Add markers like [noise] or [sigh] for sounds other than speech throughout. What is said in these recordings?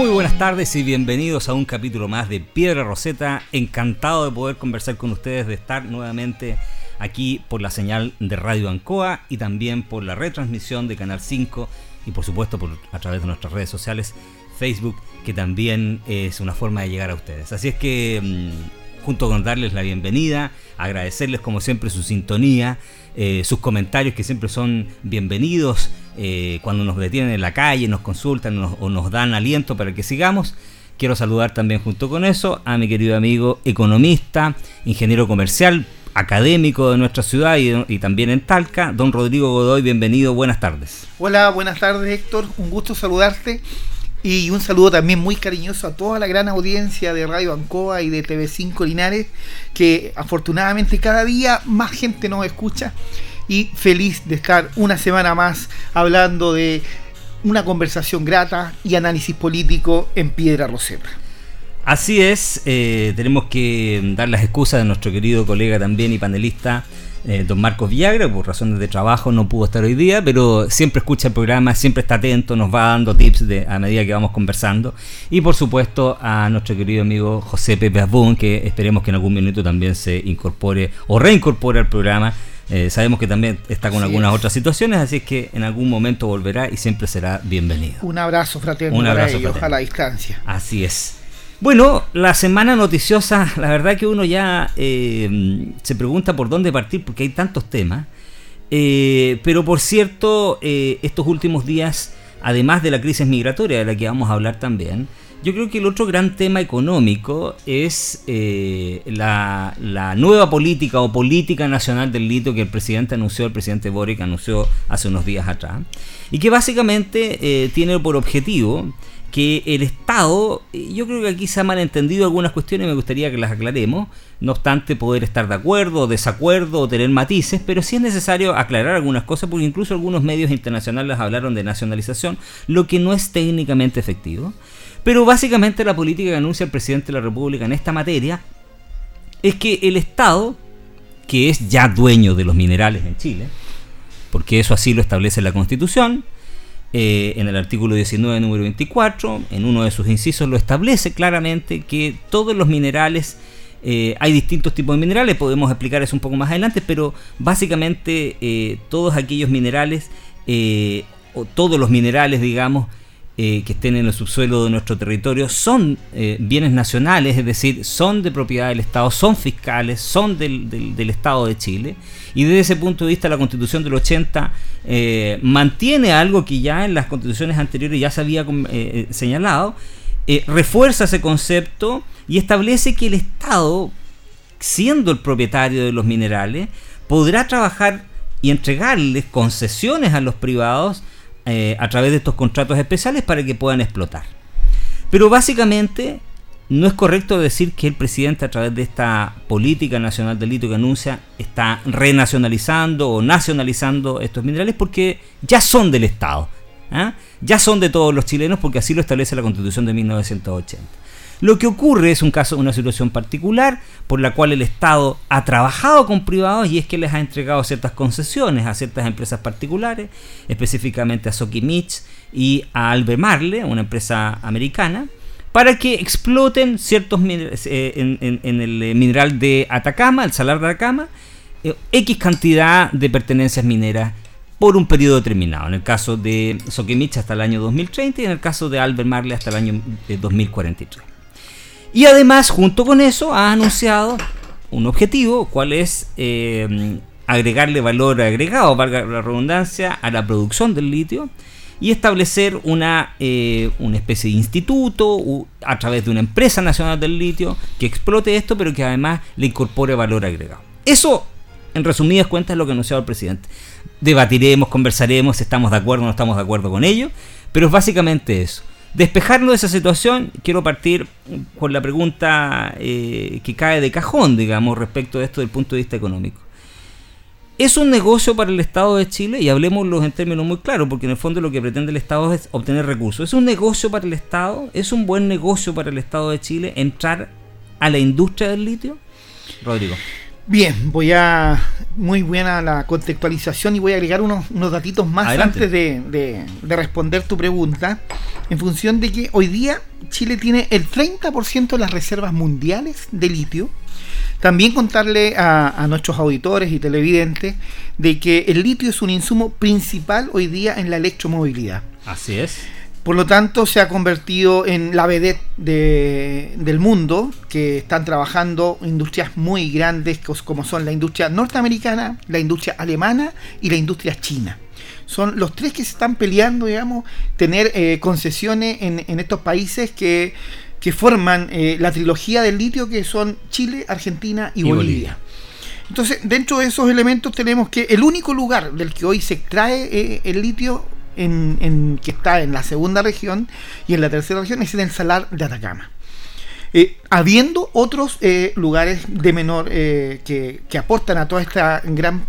Muy buenas tardes y bienvenidos a un capítulo más de Piedra Roseta. Encantado de poder conversar con ustedes, de estar nuevamente aquí por la señal de Radio Ancoa y también por la retransmisión de Canal 5 y por supuesto por, a través de nuestras redes sociales, Facebook, que también es una forma de llegar a ustedes. Así es que mm, junto con darles la bienvenida, agradecerles como siempre su sintonía, eh, sus comentarios que siempre son bienvenidos eh, cuando nos detienen en la calle, nos consultan o nos dan aliento para que sigamos. Quiero saludar también junto con eso a mi querido amigo economista, ingeniero comercial, académico de nuestra ciudad y, y, también en Talca, don Rodrigo Godoy, bienvenido, buenas tardes. Hola, buenas tardes Héctor, un gusto saludarte y un saludo también muy cariñoso a toda la gran audiencia de Radio Ancoa y de TV5 Linares, que afortunadamente cada día más gente nos escucha y feliz de estar una semana más hablando de una conversación grata y análisis político en Piedra Roseta. Así es, eh, tenemos que dar las excusas de nuestro querido colega también y panelista eh, don Marcos Villagra, por razones de trabajo no pudo estar hoy día, pero siempre escucha el programa, siempre está atento, nos va dando tips de, a medida que vamos conversando. Y por supuesto a nuestro querido amigo José Pepe Abón, que esperemos que en algún minuto también se incorpore o reincorpore al programa. Eh, sabemos que también está con algunas es. otras situaciones, así es que en algún momento volverá y siempre será bienvenido. Un abrazo fraterno Un abrazo para ellos fraterno. a la distancia. Así es. Bueno, la semana noticiosa, [laughs] la verdad que uno ya eh, se pregunta por dónde partir porque hay tantos temas. Eh, pero por cierto, eh, estos últimos días, además de la crisis migratoria de la que vamos a hablar también, yo creo que el otro gran tema económico es la, nueva política o política nacional del litio que el presidente anunció, el presidente Boric anunció hace unos días atrás, y que básicamente tiene por objetivo que el Estado, eh, yo creo que aquí se han malentendido algunas cuestiones, me gustaría que las aclaremos, no obstante poder estar de acuerdo, desacuerdo o tener matices, pero sí es necesario aclarar algunas cosas porque incluso algunos medios internacionales hablaron de nacionalización, lo que no es técnicamente efectivo. Pero básicamente la política que anuncia el presidente de la República en esta materia es que el Estado, que es ya dueño de los minerales en Chile, porque eso así lo establece la Constitución, eh, en el artículo 19, número 24, en uno de sus incisos lo establece claramente que todos los minerales, eh, hay distintos tipos de minerales, podemos explicar eso un poco más adelante, pero básicamente eh, todos aquellos minerales, o todos los minerales, digamos, eh, que estén en el subsuelo de nuestro territorio son eh, bienes nacionales, es decir, son de propiedad del Estado, son fiscales, son del, del- Estado de Chile. Y desde ese punto de vista la constitución del 80 eh, mantiene algo que ya en las constituciones anteriores ya se había señalado, refuerza ese concepto y establece que el Estado, siendo el propietario de los minerales, podrá trabajar y entregarles concesiones a los privados eh, a través de estos contratos especiales para que puedan explotar. Pero básicamente no es correcto decir que el presidente a través de esta política nacional del litio que anuncia está renacionalizando o nacionalizando estos minerales porque ya son del Estado. ¿ah? Ya son de todos los chilenos porque así lo establece la Constitución de 1980. Lo que ocurre es un caso, una situación particular por la cual el Estado ha trabajado con privados y es que les ha entregado ciertas concesiones a ciertas empresas particulares, específicamente a Sokimich y a Albemarle, una empresa americana, para que exploten ciertos minerales eh, en, el eh, mineral de Atacama, el salar de Atacama, eh, X cantidad de pertenencias mineras por un periodo determinado. En el caso de Sokimich hasta el año 2030 y en el caso de Albemarle hasta el año eh, 2043. Y además, junto con eso, ha anunciado un objetivo, cuál es eh, agregarle valor agregado, valga la redundancia, a la producción del litio y establecer una, eh, una especie de instituto a través de una empresa nacional del litio que explote esto, pero que además le incorpore valor agregado. Eso, en resumidas cuentas, es lo que ha anunciado el presidente. Debatiremos, conversaremos, estamos de acuerdo o no estamos de acuerdo con ello, pero es básicamente eso. Despejarnos de esa situación, quiero partir con la pregunta eh, que cae de cajón, digamos, respecto de esto del punto de vista económico. ¿Es un negocio para el Estado de Chile? Y hablemoslo en términos muy claros, porque en el fondo lo que pretende el Estado es obtener recursos. ¿Es un negocio para el Estado? ¿Es un buen negocio para el Estado de Chile entrar a la industria del litio? Rodrigo. Bien, voy a. Muy buena la contextualización y voy a agregar unos, unos datitos más antes de, de, responder tu pregunta. En función de que hoy día Chile tiene el 30% de las reservas mundiales de litio también contarle a, nuestros auditores y televidentes de que el litio es un insumo principal hoy día en la electromovilidad. Así es. Por lo tanto, se ha convertido en la vedette del mundo, que están trabajando industrias muy grandes como son la industria norteamericana, la industria alemana y la industria china. Son los tres que se están peleando, digamos, tener eh, concesiones en estos países que que forman eh, la trilogía del litio que son Chile, Argentina y, Bolivia. Entonces, dentro de esos elementos tenemos que el único lugar del que hoy se extrae eh, el litio en, que está en la segunda región y en la tercera región es en el salar de Atacama. Eh, habiendo otros eh, lugares de menor eh, que, aportan a toda esta gran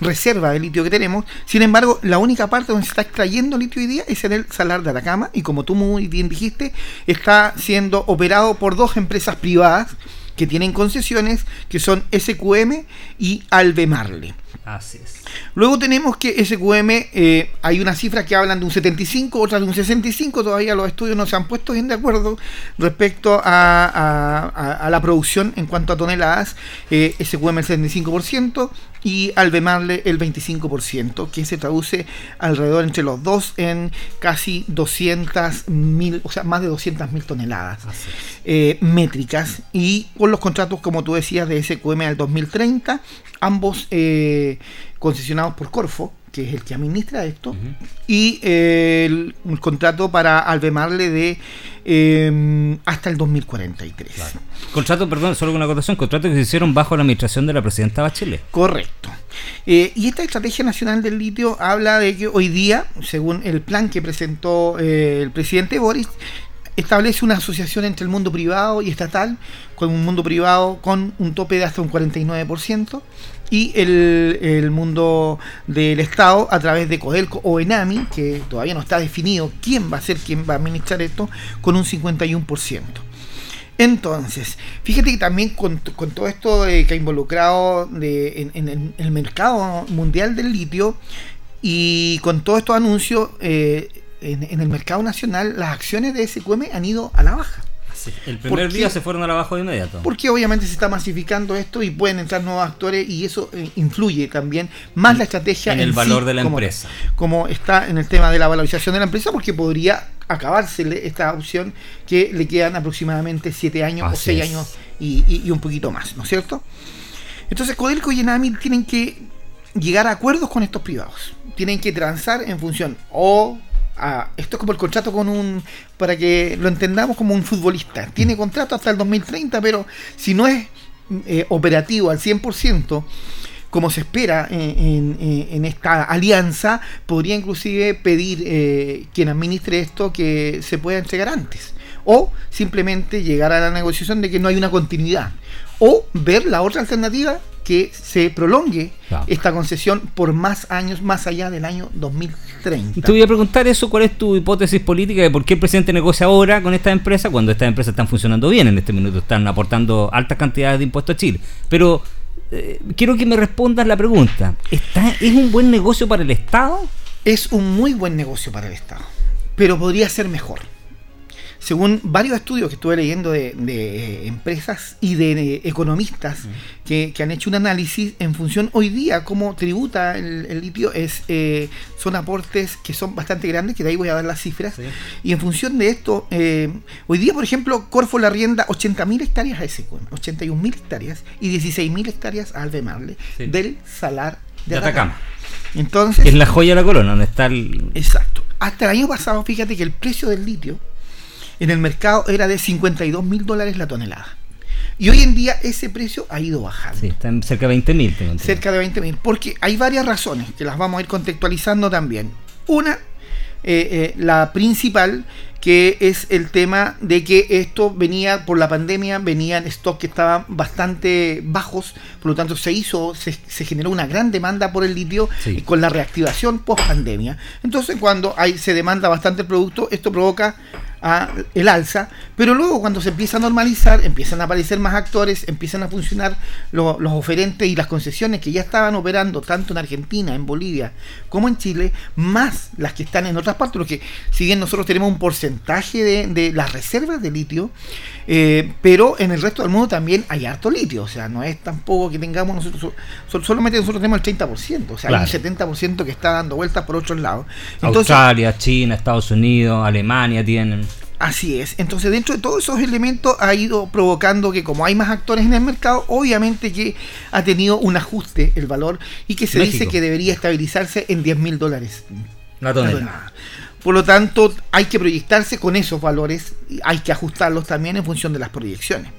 reserva de litio que tenemos, sin embargo, la única parte donde se está extrayendo litio hoy día es en el salar de Atacama y como tú muy bien dijiste, está siendo operado por dos empresas privadas que tienen concesiones, que son SQM y Albemarle. Así es. Luego tenemos que SQM, eh, hay una cifra que hablan de un 75, otras de un 65, todavía los estudios no se han puesto bien de acuerdo respecto a, la producción en cuanto a toneladas, eh, SQM el 75% y Albemarle el 25%, que se traduce alrededor entre los dos en casi 200 mil, o sea, más de 200 mil toneladas eh, métricas. Y con los contratos, como tú decías, de SQM al 2030, ambos eh, concesionados por Corfo, que es el que administra esto, y eh, el, contrato para Albemarle de em, hasta el 2043. Contrato, perdón, solo una acotación, contrato que se hicieron bajo la administración de la presidenta Bachelet. Correcto. Eh, y esta Estrategia Nacional del Litio habla de que hoy día, según el plan que presentó el presidente Boris, establece una asociación entre el mundo privado y estatal, con un mundo privado con un tope de hasta un 49%, y el, mundo del Estado a través de Codelco o Enami, que todavía no está definido quién va a ser quien va a administrar esto, con un 51%. Entonces, fíjate que también con, todo esto que ha involucrado en, el, mercado mundial del litio y con todos estos anuncios, eh, en, el mercado nacional las acciones de SQM han ido a la baja. El primer día se fueron a la baja de inmediato. Porque obviamente se está masificando esto y pueden entrar nuevos actores y eso eh, influye también más la estrategia en, el valor de la empresa. Como está en el tema de la valorización de la empresa, porque podría acabársele esta opción que le quedan aproximadamente 7 años o 6 años y, un poquito más, ¿no es cierto? Entonces Codelco y Enami tienen que llegar a acuerdos con estos privados. Tienen que transar en función o esto es como el contrato con un, para que lo entendamos como un futbolista. Tiene contrato hasta el 2030, pero si no es eh, operativo al 100%, como se espera en, esta alianza, podría inclusive pedir eh, quien administre esto que se pueda entregar antes. O simplemente llegar a la negociación de que no hay una continuidad. O ver la otra alternativa que se prolongue esta concesión por más años, más allá del año 2030. Y te voy a preguntar eso, ¿cuál es tu hipótesis política de por qué el presidente negocia ahora con esta empresa cuando estas empresas están funcionando bien en este minuto, están aportando altas cantidades de impuestos a Chile? Pero eh, quiero que me respondas la pregunta, ¿Está, ¿es un buen negocio para el Estado? Es un muy buen negocio para el Estado, pero podría ser mejor según varios estudios que estuve leyendo de, eh, empresas y de, economistas que, han hecho un análisis en función hoy día cómo tributa el, litio, es eh, son aportes que son bastante grandes, que de ahí voy a dar las cifras. Y en función de esto, eh, hoy día, por ejemplo, Corfo la rienda 80.000 hectáreas a SQM, 81.000 hectáreas y 16.000 hectáreas a Albemarle del salar de, Atacama. Entonces, es la joya de la corona, donde está el... Exacto. Hasta el año pasado, fíjate que el precio del litio en el mercado era de 52 mil dólares la tonelada. Y hoy en día ese precio ha ido bajando. Sí, está en cerca de 20 mil. Cerca de 20 mil. Porque hay varias razones que las vamos a ir contextualizando también. Una, eh, la principal que es el tema de que esto venía por la pandemia, venían stocks que estaban bastante bajos, por lo tanto se hizo, se, generó una gran demanda por el litio con la reactivación post pandemia. Entonces cuando hay, se demanda bastante el producto, esto provoca el alza, pero luego cuando se empieza a normalizar, empiezan a aparecer más actores, empiezan a funcionar los oferentes y las concesiones que ya estaban operando tanto en Argentina, en Bolivia, como en Chile, más las que están en otras partes, porque si bien nosotros tenemos un porcentaje de, las reservas de litio, eh, pero en el resto del mundo también hay harto litio, o sea, no es tampoco que tengamos nosotros, solamente nosotros tenemos el 30%, o sea, hay un 70% que está dando vueltas por otros lados. Australia, China, Estados Unidos, Alemania tienen. Así es. Entonces, dentro de todos esos elementos ha ido provocando que como hay más actores en el mercado, obviamente que ha tenido un ajuste el valor y que se dice que debería estabilizarse en 10 mil dólares. La tonelada. Por lo tanto, hay que proyectarse con esos valores, y hay que ajustarlos también en función de las proyecciones.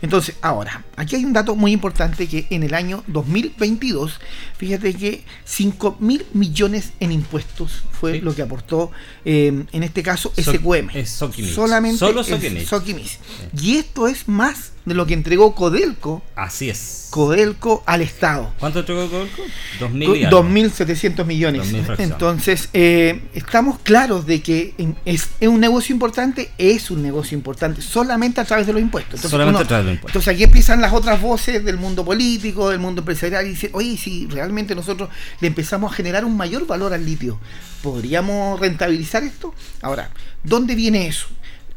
Entonces, ahora, aquí hay un dato muy importante que en el año 2022, fíjate que 5 mil millones en impuestos fue lo que aportó, eh, en este caso, SQM. Solamente Solo Soquimis. Y esto es más de lo que entregó Codelco. Así es. Codelco al Estado. ¿Cuánto entregó Codelco? 2.700 millones. Entonces, eh, estamos claros de que es, un negocio importante, es un negocio importante, solamente a través de los impuestos. Entonces, solamente Entonces, aquí empiezan las otras voces del mundo político, del mundo empresarial, y dicen, oye, si realmente nosotros le empezamos a generar un mayor valor al litio, ¿podríamos rentabilizar esto? Ahora, ¿dónde viene eso?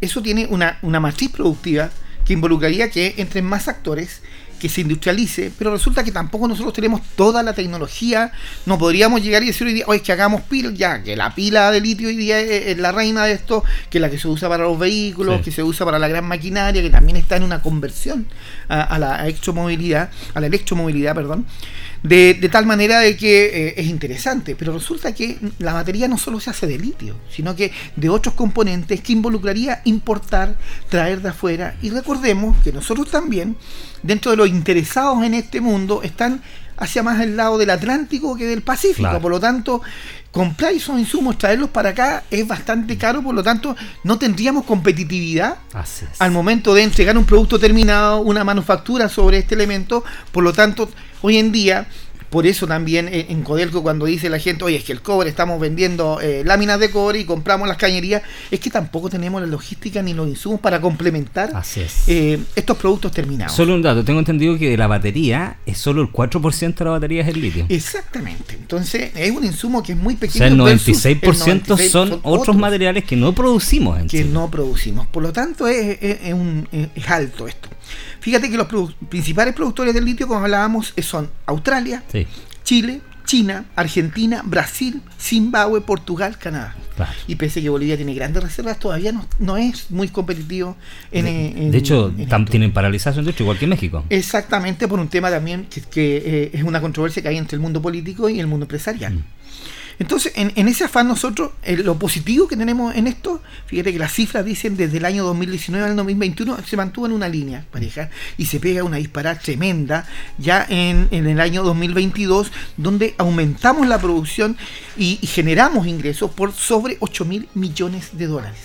Eso tiene una, una matriz productiva que involucraría que entren más actores, que se industrialice, pero resulta que tampoco nosotros tenemos toda la tecnología, no podríamos llegar y decir hoy día, oye, que hagamos pila, ya, que la pila de litio hoy día es, la reina de esto, que es la que se usa para los vehículos, que se usa para la gran maquinaria, que también está en una conversión a, a la electromovilidad, a la electromovilidad, perdón. De, tal manera de que eh, es interesante, pero resulta que la batería no solo se hace de litio, sino que de otros componentes que involucraría importar, traer de afuera. Y recordemos que nosotros también, dentro de los interesados en este mundo, están hacia más el lado del Atlántico que del Pacífico. Por lo tanto, comprar esos insumos, traerlos para acá es bastante caro, por lo tanto, no tendríamos competitividad al momento de entregar un producto terminado, una manufactura sobre este elemento. Por lo tanto, Hoy en día, por eso también en Codelco cuando dice la gente, oye, es que el cobre estamos vendiendo eh, láminas de cobre y compramos las cañerías, es que tampoco tenemos la logística ni los insumos para complementar eh, estos productos terminados. Solo un dato, tengo entendido que de la batería es solo el 4% de la batería es el litio. Exactamente, entonces es un insumo que es muy pequeño. O sea, el 96%, son, otros, materiales que no producimos. En que no producimos, por lo tanto es, un, es alto esto. Fíjate que los principales productores del litio, como hablábamos, son Australia, Chile, China, Argentina, Brasil, Zimbabue, Portugal, Canadá. Y pese a que Bolivia tiene grandes reservas, todavía no, es muy competitivo. En, de, hecho, tienen paralización, de hecho, igual que México. Exactamente, por un tema también que, eh, es una controversia que hay entre el mundo político y el mundo empresarial. Mm. Entonces, en, ese afán nosotros, lo positivo que tenemos en esto, fíjate que las cifras dicen desde el año 2019 al 2021 se mantuvo en una línea pareja y se pega una disparada tremenda ya en, el año 2022 donde aumentamos la producción y, generamos ingresos por sobre 8 mil millones de dólares.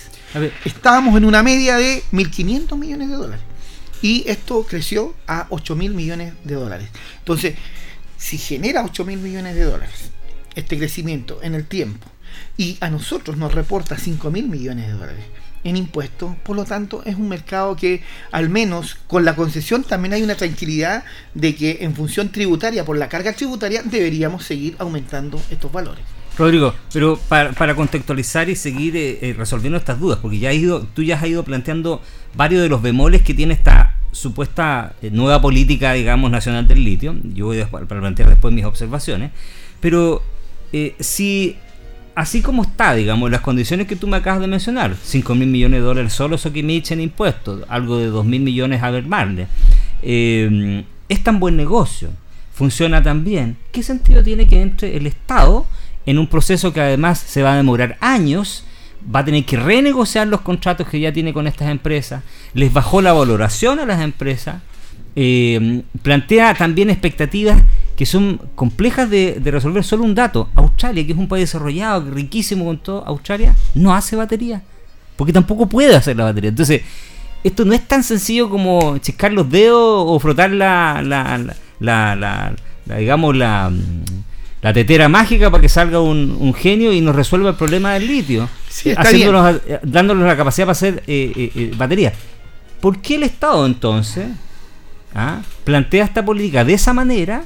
Estábamos en una media de 1.500 millones de dólares y esto creció a 8 mil millones de dólares. Entonces, si genera 8 mil millones de dólares este crecimiento en el tiempo y a nosotros nos reporta 5 mil millones de dólares en impuestos, por lo tanto es un mercado que al menos con la concesión también hay una tranquilidad de que en función tributaria, por la carga tributaria, deberíamos seguir aumentando estos valores. Rodrigo, pero para, contextualizar y seguir eh, eh, resolviendo estas dudas, porque ya has ido, tú ya has ido planteando varios de los bemoles que tiene esta supuesta eh, nueva política, digamos, nacional del litio. Yo voy a plantear después mis observaciones. Pero eh, si así como está, digamos, las condiciones que tú me acabas de mencionar, 5 mil millones de dólares solo Sokimich en impuestos, algo de 2 mil millones a Vermarle, eh, es tan buen negocio, funciona tan bien, ¿qué sentido tiene que entre el Estado en un proceso que además se va a demorar años? va a tener que renegociar los contratos que ya tiene con estas empresas, les bajó la valoración a las empresas, eh, plantea también expectativas que son complejas de, resolver. Solo un dato, Australia, que es un país desarrollado, riquísimo con todo, Australia no hace batería, porque tampoco puede hacer la batería. Entonces, esto no es tan sencillo como chiscar los dedos o frotar la, la, la, la digamos, la la tetera mágica para que salga un, genio y nos resuelva el problema del litio, dándonos la capacidad para hacer eh, eh, eh, baterías. ¿Por qué el Estado entonces ah, plantea esta política de esa manera?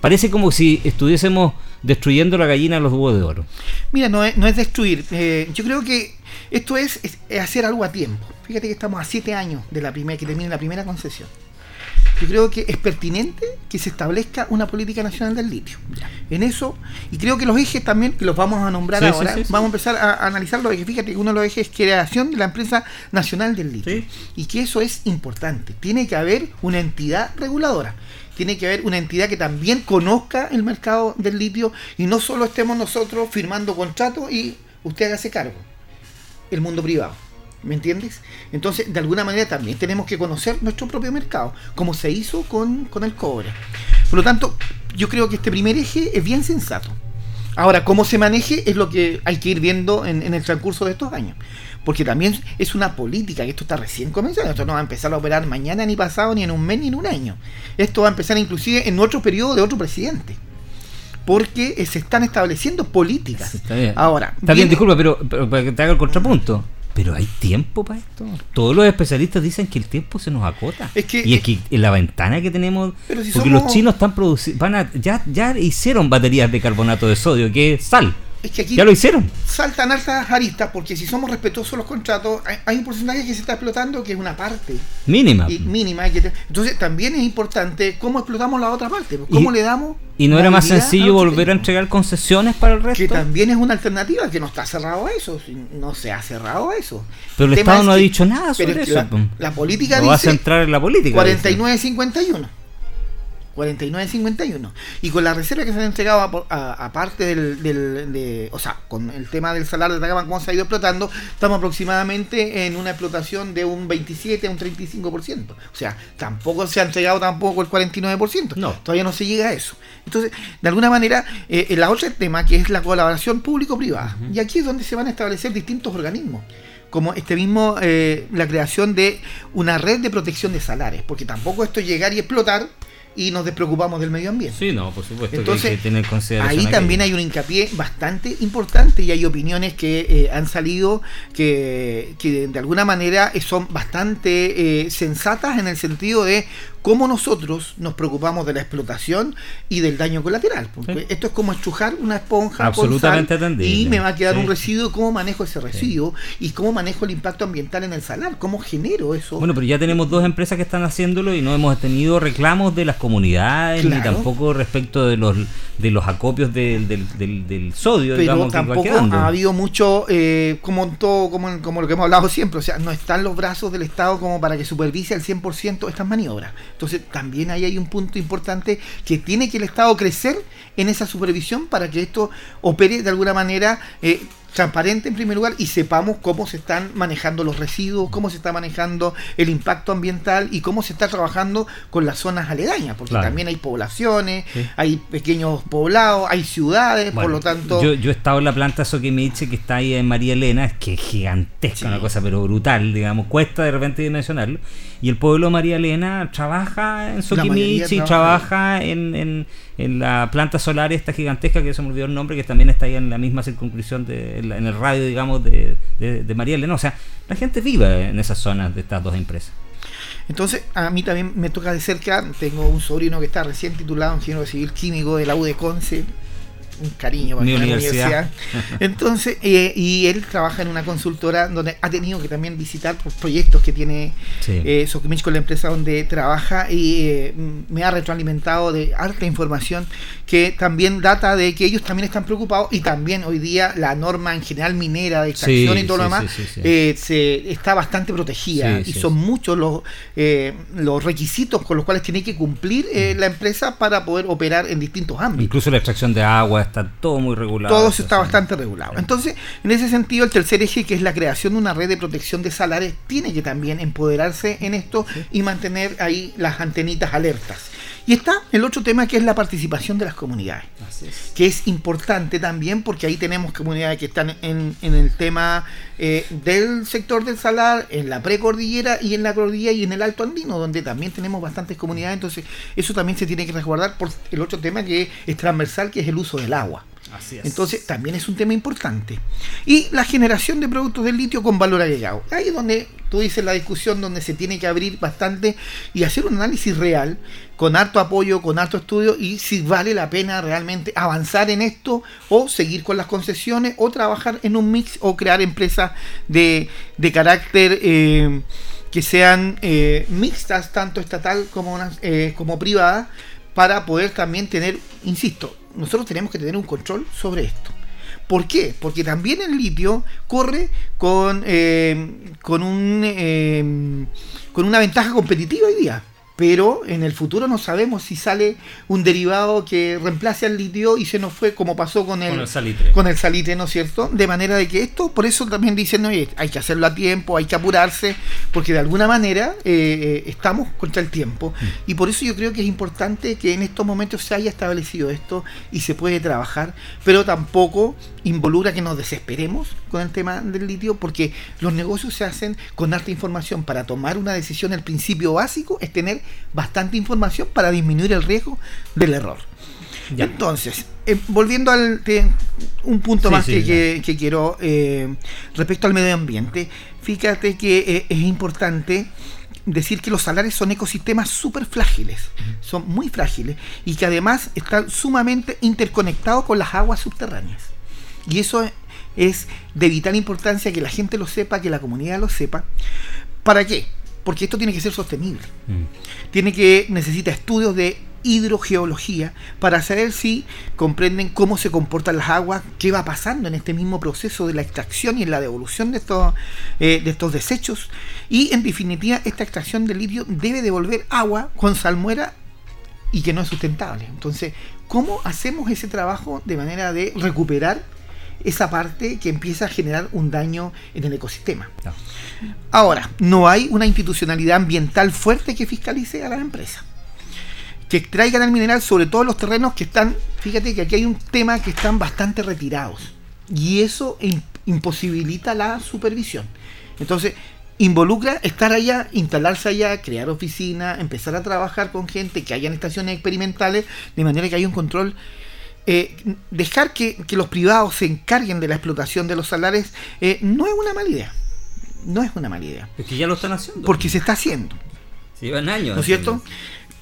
Parece como si estuviésemos destruyendo la gallina de los huevos de oro. Mira, no es, no es destruir. yo creo que esto es, hacer algo a tiempo. Fíjate que estamos a siete años de la primera que termine la primera concesión yo creo que es pertinente que se establezca una política nacional del litio. En eso, y creo que los ejes también, que los vamos a nombrar ahora, vamos a empezar a, analizarlo, que fíjate que uno de los ejes es creación de la empresa nacional del litio. Y que eso es importante. Tiene que haber una entidad reguladora tiene que haber una entidad que también conozca el mercado del litio y no solo estemos nosotros firmando contratos y usted hágase cargo, el mundo privado. ¿Me entiendes? Entonces, de alguna manera también tenemos que conocer nuestro propio mercado, como se hizo con, el cobre. Por lo tanto, yo creo que este primer eje es bien sensato. Ahora, cómo se maneje es lo que hay que ir viendo en, el transcurso de estos años. Porque también es una política, que esto está recién comenzando. Esto no va a empezar a operar mañana, ni pasado, ni en un mes, ni en un año. Esto va a empezar inclusive en otro periodo de otro presidente porque se están estableciendo políticas. Ahora, está bien, disculpa, pero, pero, para que te haga el contrapunto. Pero hay tiempo para esto. Todos los especialistas dicen que el tiempo se nos acota. y es que en la ventana que tenemos. porque los chinos están produciendo. Van ya, ya hicieron baterías de carbonato de sodio, que es sal. Es que aquí ya lo hicieron. Saltan altas aristas porque si somos respetuosos los contratos, hay, un porcentaje que se está explotando que es una parte. Mínima. Y, mínima. entonces también es importante cómo explotamos la otra parte. ¿Cómo le damos... ¿Y no era más sencillo volver a entregar concesiones para el resto? Que también es una alternativa, que no está cerrado a eso. No se ha cerrado a eso. Pero el, Estado no ha dicho nada sobre eso. La, política no dice... vas a entrar en la política. 49-51. 49.51. Y con la reserva que se han entregado, aparte del, de, o sea, con el tema del salar de Atacama, como se ha ido explotando, estamos aproximadamente en una explotación de un 27 a un 35%. O sea, tampoco se ha entregado tampoco el 49%. No. Todavía no se llega a eso. Entonces, de alguna manera, eh, el otro tema que es la colaboración público-privada. Y aquí es donde se van a establecer distintos organismos como este mismo, eh, la creación de una red de protección de salares, porque tampoco esto es llegar y explotar y nos despreocupamos del medio ambiente. Sí, no, por supuesto. Entonces, ahí también hay un hincapié bastante importante y hay opiniones que eh, han salido que, que, de alguna manera son bastante eh, sensatas en el sentido de cómo nosotros nos preocupamos de la explotación y del daño colateral. Porque esto es como estrujar una esponja Absolutamente y me va a quedar un residuo, cómo manejo ese residuo y cómo manejo el impacto ambiental en el salar, cómo genero eso. Bueno, pero ya tenemos dos empresas que están haciéndolo y no hemos tenido reclamos de las comunidades ni tampoco respecto de los de los acopios del, del, sodio. Pero tampoco ha habido mucho, eh, como todo, como, como lo que hemos hablado siempre, o sea, no están los brazos del Estado como para que supervise al 100% estas maniobras. Entonces también ahí hay un punto importante que tiene que el Estado crecer en esa supervisión para que esto opere de alguna manera eh, transparente en primer lugar y sepamos cómo se están manejando los residuos, cómo se está manejando el impacto ambiental y cómo se está trabajando con las zonas aledañas, porque también hay poblaciones, hay pequeños poblados, hay ciudades, por lo tanto... Yo, yo, he estado en la planta Soquimiche que está ahí en María Elena, es que es gigantesca, una cosa pero brutal, digamos, cuesta de repente dimensionarlo, y el pueblo María Elena trabaja en Soquimiche y trabaja en, en, la planta solar esta gigantesca, que se me olvidó el nombre, que también está ahí en la misma circunscripción de en, el radio, digamos, de, de, María Elena. O sea, la gente vive en esas zonas de estas dos empresas. Entonces, a mí también me toca de cerca, tengo un sobrino que está recién titulado en ingeniero civil químico de la U de un cariño para la universidad. Entonces, eh, y él trabaja en una consultora donde ha tenido que también visitar proyectos que tiene sí. eh, con la empresa donde trabaja y eh, me ha retroalimentado de harta información que también data de que ellos también están preocupados y también hoy día la norma en general minera de extracción y todo lo demás eh, se, está bastante protegida y son muchos los, los requisitos con los cuales tiene que cumplir mm. la empresa para poder operar en distintos ámbitos. Incluso la extracción de agua está todo muy regulado. Todo está bastante regulado. Entonces, en ese sentido, el tercer eje, que es la creación de una red de protección de salares, tiene que también empoderarse en esto y mantener ahí las antenitas alertas. Y está el otro tema que es la participación de las comunidades, que es importante también porque ahí tenemos comunidades que están en, el tema eh, del sector del salar, en la precordillera y en la cordillera y en el Alto Andino, donde también tenemos bastantes comunidades, entonces eso también se tiene que resguardar por el otro tema que es transversal, que es el uso del agua. Entonces también es un tema importante. Y la generación de productos del litio con valor agregado. Ahí es donde tú dices la discusión donde se tiene que abrir bastante y hacer un análisis real con harto apoyo, con harto estudio y si vale la pena realmente avanzar en esto o seguir con las concesiones o trabajar en un mix o crear empresas de, carácter eh, que sean eh, mixtas, tanto estatal como, eh, como privada, para poder también tener, insisto, nosotros tenemos que tener un control sobre esto. ¿Por qué? Porque también el litio corre con, con, un, con una ventaja competitiva hoy día pero en el futuro no sabemos si sale un derivado que reemplace al litio y se nos fue como pasó con el, con el salitre. ¿no es cierto? De manera de que esto, por eso también dicen, oye, hay que hacerlo a tiempo, hay que apurarse, porque de alguna manera eh, eh, estamos contra el tiempo. Y por eso yo creo que es importante que en estos momentos se haya establecido esto y se puede trabajar, pero tampoco involucra que nos desesperemos con el tema del litio, porque los negocios se hacen con alta información. Para tomar una decisión, el principio básico es tener bastante información para disminuir el riesgo del error. Entonces, eh, volviendo al un punto más que, quiero eh, respecto al medio ambiente, fíjate que eh, es importante decir que los salares son ecosistemas súper frágiles, son muy frágiles y que además están sumamente interconectados con las aguas subterráneas. Y eso es de vital importancia que la gente lo sepa, que la comunidad lo sepa. ¿Para qué? porque esto tiene que ser sostenible. Mm. Tiene que necesita estudios de hidrogeología para saber si comprenden cómo se comportan las aguas, qué va pasando en este mismo proceso de la extracción y en la devolución de estos, eh, de estos desechos. Y en definitiva, esta extracción del litio debe devolver agua con salmuera y que no es sustentable. Entonces, ¿cómo hacemos ese trabajo de manera de recuperar esa parte que empieza a generar un daño en el ecosistema. Ahora, no hay una institucionalidad ambiental fuerte que fiscalice a las empresas. Que extraigan el mineral, sobre todo los terrenos que están, fíjate que aquí hay un tema que están bastante retirados. Y eso imposibilita la supervisión. Entonces, involucra estar allá, instalarse allá, crear oficinas, empezar a trabajar con gente, que hayan estaciones experimentales, de manera que haya un control eh, dejar que, los privados se encarguen de la explotación de los salares eh, no es una mala idea. No es una mala idea. Es que ya lo están haciendo. Porque se está haciendo. Se llevan años. ¿No es cierto?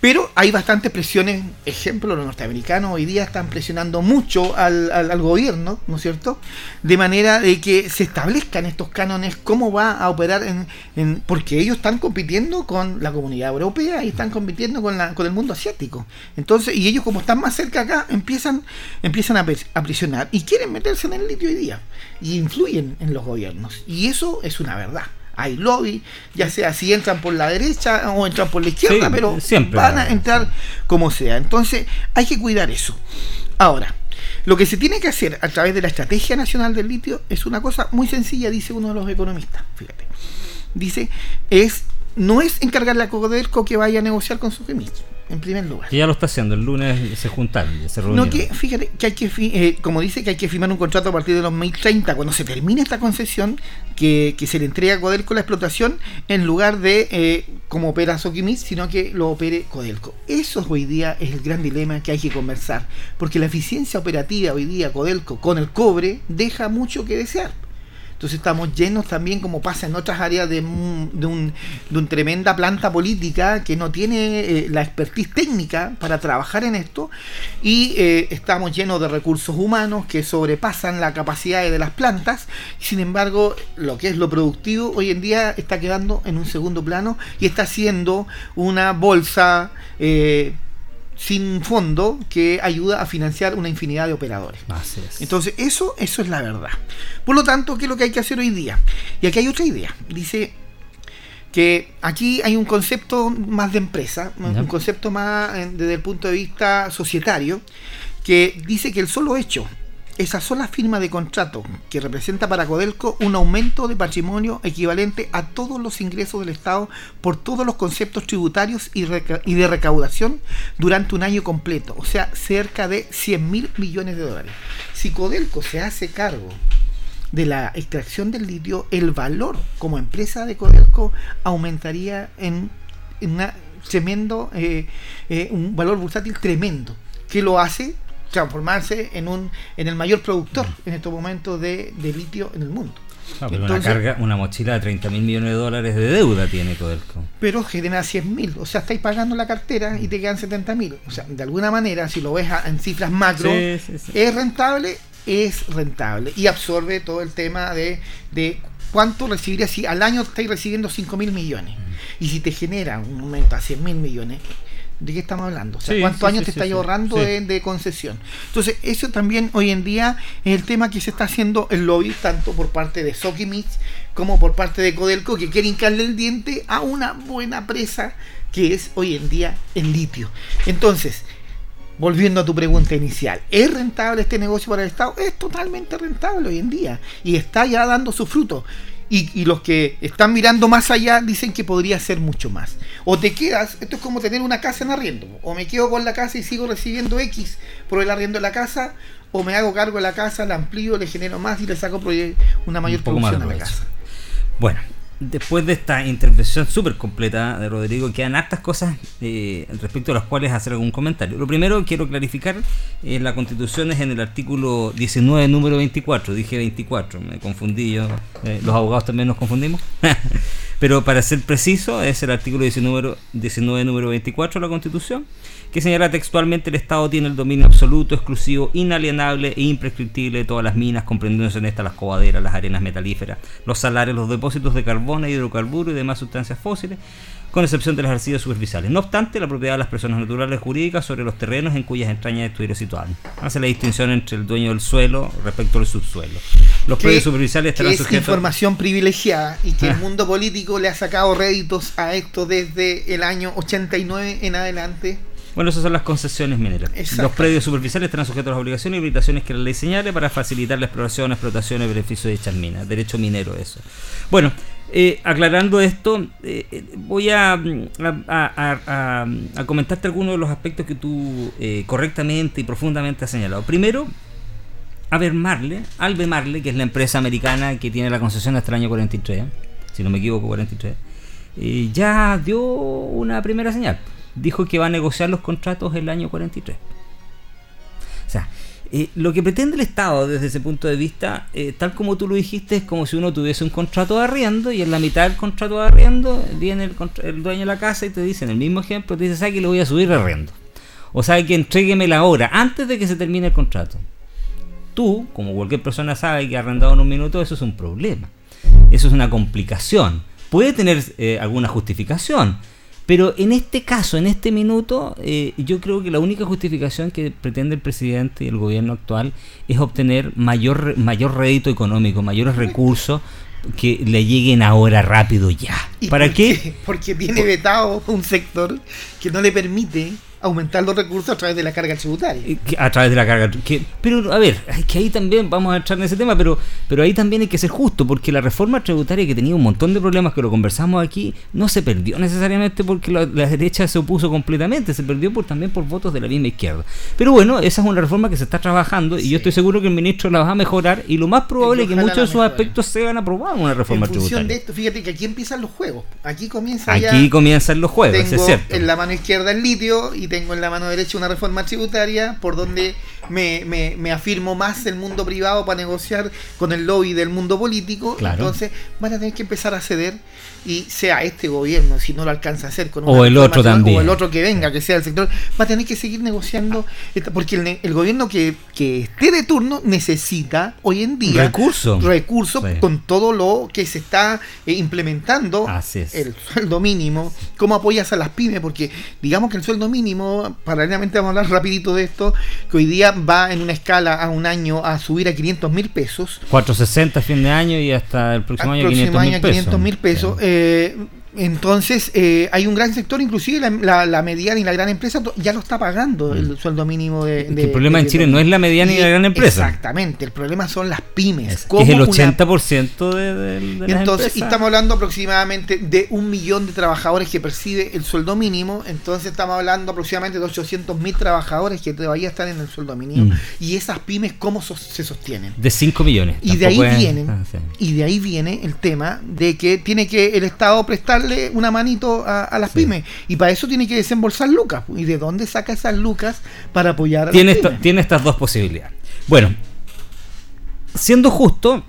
Pero hay bastantes presiones, ejemplo, los norteamericanos hoy día están presionando mucho al, al, gobierno, ¿no es cierto? De manera de que se establezcan estos cánones, cómo va a operar, en, porque ellos están compitiendo con la comunidad europea y están compitiendo con, la, con el mundo asiático. Entonces, y ellos como están más cerca acá, empiezan, empiezan a, a presionar y quieren meterse en el litio hoy día y influyen en los gobiernos. Y eso es una verdad hay lobby, ya sea si entran por la derecha o entran por la izquierda, pero van a entrar como sea. Entonces hay que cuidar eso. Ahora, lo que se tiene que hacer a través de la Estrategia Nacional del Litio es una cosa muy sencilla, dice uno de los economistas, fíjate. Dice, es no es encargarle a Codelco que vaya a negociar con sus emisores en primer lugar. Que ya lo está haciendo, el lunes se juntaron, se No, que fíjate que hay que, eh, como dice, que hay que firmar un contrato a partir de los 2030, cuando se termine esta concesión, que, se le entrega a Codelco la explotación, en lugar de eh, como opera Soquimis, sino que lo opere Codelco. Eso hoy día es el gran dilema que hay que conversar, porque la eficiencia operativa hoy día Codelco con el cobre deja mucho que desear. Entonces estamos llenos también, como pasa en otras áreas, de, un, tremenda planta política que no tiene eh, la expertise técnica para trabajar en esto y eh, estamos llenos de recursos humanos que sobrepasan la capacidad de las plantas. Sin embargo, lo que es lo productivo hoy en día está quedando en un segundo plano y está siendo una bolsa eh, sin fondo que ayuda a financiar una infinidad de operadores. Entonces, eso, eso es la verdad. Por lo tanto, ¿qué es lo que hay que hacer hoy día? Y aquí hay otra idea. Dice que aquí hay un concepto más de empresa, un concepto más eh, desde el punto de vista societario, que dice que el solo hecho esa sola firma de contrato que representa para Codelco un aumento de patrimonio equivalente a todos los ingresos del Estado por todos los conceptos tributarios y, de recaudación durante un año completo, o sea, cerca de 100 mil millones de dólares. Si Codelco se hace cargo de la extracción del litio, el valor como empresa de Codelco aumentaría en, un tremendo, eh, eh, un valor bursátil tremendo, que lo hace transformarse en un en el mayor productor en estos momentos de, litio en el mundo. una carga, una mochila de 30 mil millones de dólares de deuda tiene Codelco. Pero genera 100 mil, o sea, estáis pagando la cartera y te quedan 70 mil. O sea, de alguna manera, si lo ves en cifras macro, es rentable, es rentable y absorbe todo el tema de, de cuánto recibiría si al año estáis recibiendo 5 mil millones. Y si te genera un aumento a 100 mil millones, ¿De qué estamos hablando? O sea, ¿cuántos años te está ahorrando de, concesión? Entonces, eso también hoy en día es el tema que se está haciendo el lobby, tanto por parte de Sokimich como por parte de Codelco, que quiere hincarle el diente a una buena presa que es hoy en día el litio. Entonces, volviendo a tu pregunta inicial, ¿es rentable este negocio para el Estado? Es totalmente rentable hoy en día y está ya dando su fruto. Y, los que están mirando más allá dicen que podría ser mucho más. O te quedas, esto es como tener una casa en arriendo, o me quedo con la casa y sigo recibiendo X por el arriendo de la casa, o me hago cargo de la casa, la amplío, le genero más y le saco una mayor producción a la casa. Bueno, después de esta intervención súper completa de Rodrigo, quedan hartas cosas eh, respecto a las cuales hacer algún comentario. Lo primero quiero clarificar, eh, la constitución es en el artículo 19, número 24, dije 24, me confundí yo, eh, los abogados también nos confundimos. [laughs] Pero para ser preciso, es el artículo 19, 19 número 24 de la Constitución, que señala textualmente el Estado tiene el dominio absoluto, exclusivo, inalienable e imprescriptible de todas las minas, comprendiéndose en estas las cobaderas, las arenas metalíferas, los salares, los depósitos de carbono, hidrocarburos y demás sustancias fósiles, con excepción de las arcillas superficiales. No obstante, la propiedad de las personas naturales jurídicas sobre los terrenos en cuyas entrañas estuvieron situados. Hace la distinción entre el dueño del suelo respecto al subsuelo. Los predios superficiales estarán es información privilegiada y que el ah. mundo político le ha sacado réditos a esto desde el año 89 en adelante. Bueno, esas son las concesiones mineras. Los predios superficiales estarán sujetos a las obligaciones y limitaciones que la ley señale para facilitar la exploración, explotación y beneficio de dichas minas. Derecho minero, eso. Bueno, eh, aclarando esto, eh, eh, voy a, a, comentarte algunos de los aspectos que tú correctamente y profundamente has señalado. Primero, Albert Marle, Albe Marle, que es la empresa americana que tiene la concesión hasta el año 43, si no me equivoco, 43, ya dio una primera señal. Dijo que va a negociar los contratos el año 43. O sea, eh, lo que pretende el Estado desde ese punto de vista, eh, tal como tú lo dijiste, es como si uno tuviese un contrato de arriendo y en la mitad del contrato de arriendo viene el, dueño de la casa y te dice, en el mismo ejemplo, te dice, ¿sabe que le voy a subir el arriendo? O sabe que entrégueme la hora antes de que se termine el contrato. Tú, como cualquier persona sabe que arrendado en un minuto, eso es un problema. Eso es una complicación. Puede tener eh, alguna justificación, pero en este caso, en este minuto, eh, yo creo que la única justificación que pretende el presidente y el gobierno actual es obtener mayor, mayor rédito económico, mayores recursos que le lleguen ahora rápido ya. ¿Para qué? Porque tiene vetado un sector que no le permite aumentar los recursos a través de la carga tributaria. Eh, a través de la carga que, Pero, a ver, es que ahí también vamos a entrar en ese tema, pero, pero ahí también hay que ser justo, porque la reforma tributaria que tenía un montón de problemas que lo conversamos aquí, no se perdió necesariamente porque la, derecha se opuso completamente, se perdió por, también por votos de la misma izquierda. Pero bueno, esa es una reforma que se está trabajando y yo estoy seguro que el ministro la va a mejorar y lo más probable es que muchos de sus aspectos sean aprobados en una reforma en función tributaria. de esto, fíjate que aquí empiezan los juegos. Aquí comienza Aquí comienzan los juegos, es cierto. En la mano izquierda el litio y tengo en la mano derecha una reforma tributaria por donde me, me, afirmo más el mundo privado para negociar con el lobby del mundo político. Entonces van a tener que empezar a ceder y sea este gobierno, si no lo alcanza a hacer con o el otro también. O el otro que venga, que sea el sector, va a tener que seguir negociando, porque el, gobierno que, esté de turno necesita hoy en día recursos recursos con todo lo que se está eh, implementando, el sueldo mínimo, cómo apoyas a las pymes, porque digamos que el sueldo mínimo, paralelamente vamos a hablar rapidito de esto, que hoy día va en una escala a un año a subir a 500 mil pesos. 460 fin de año y hasta el próximo año 500 mil pesos. 500 mil pesos. Eh, é, Entonces, eh, hay un gran sector, inclusive la, la, mediana y la gran empresa ya lo está pagando el mm. sueldo mínimo de... el problema en Chile no es la mediana y, la gran empresa. Exactamente, el problema son las pymes. Es, que es el 80% de, de, Entonces, estamos hablando aproximadamente de un millón de trabajadores que percibe el sueldo mínimo, entonces estamos hablando aproximadamente de 800 mil trabajadores que todavía están en el sueldo mínimo. Mm. Y esas pymes, ¿cómo se sostienen? De 5 millones. Y de ahí vienen, ah, y de ahí viene el tema de que tiene que el Estado prestar una manito a, las pymes. Y para eso tiene que desembolsar lucas. ¿Y de dónde saca esas lucas para apoyar a tiene las pymes? Tiene estas dos posibilidades. Bueno, siendo justo,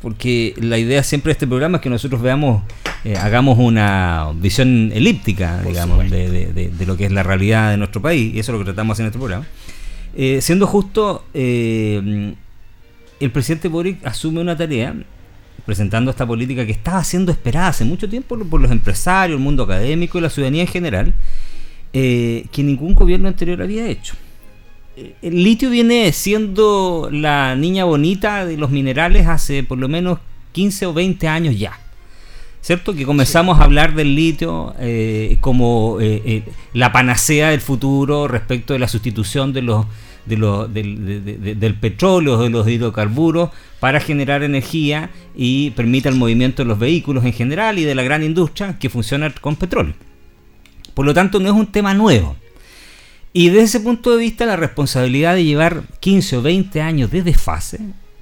porque la idea siempre de este programa es que nosotros veamos, eh, hagamos una visión elíptica, digamos, de, lo que es la realidad de nuestro país, y eso es lo que tratamos en este programa. Eh, siendo justo, eh, el presidente Boric asume una tarea presentando esta política que estaba siendo esperada hace mucho tiempo por los empresarios, el mundo académico y la ciudadanía en general, eh, que ningún gobierno anterior había hecho. Eh, el litio viene siendo la niña bonita de los minerales hace por lo menos 15 o 20 años ya. ¿Cierto? Que comenzamos a hablar del litio eh, como la panacea del futuro respecto de la sustitución de los de lo, del, del petróleo, de los hidrocarburos, para generar energía y permita el movimiento de los vehículos en general y de la gran industria que funciona con petróleo. Por lo tanto, no es un tema nuevo. Y desde ese punto de vista, la responsabilidad de llevar 15 o 20 años de desfase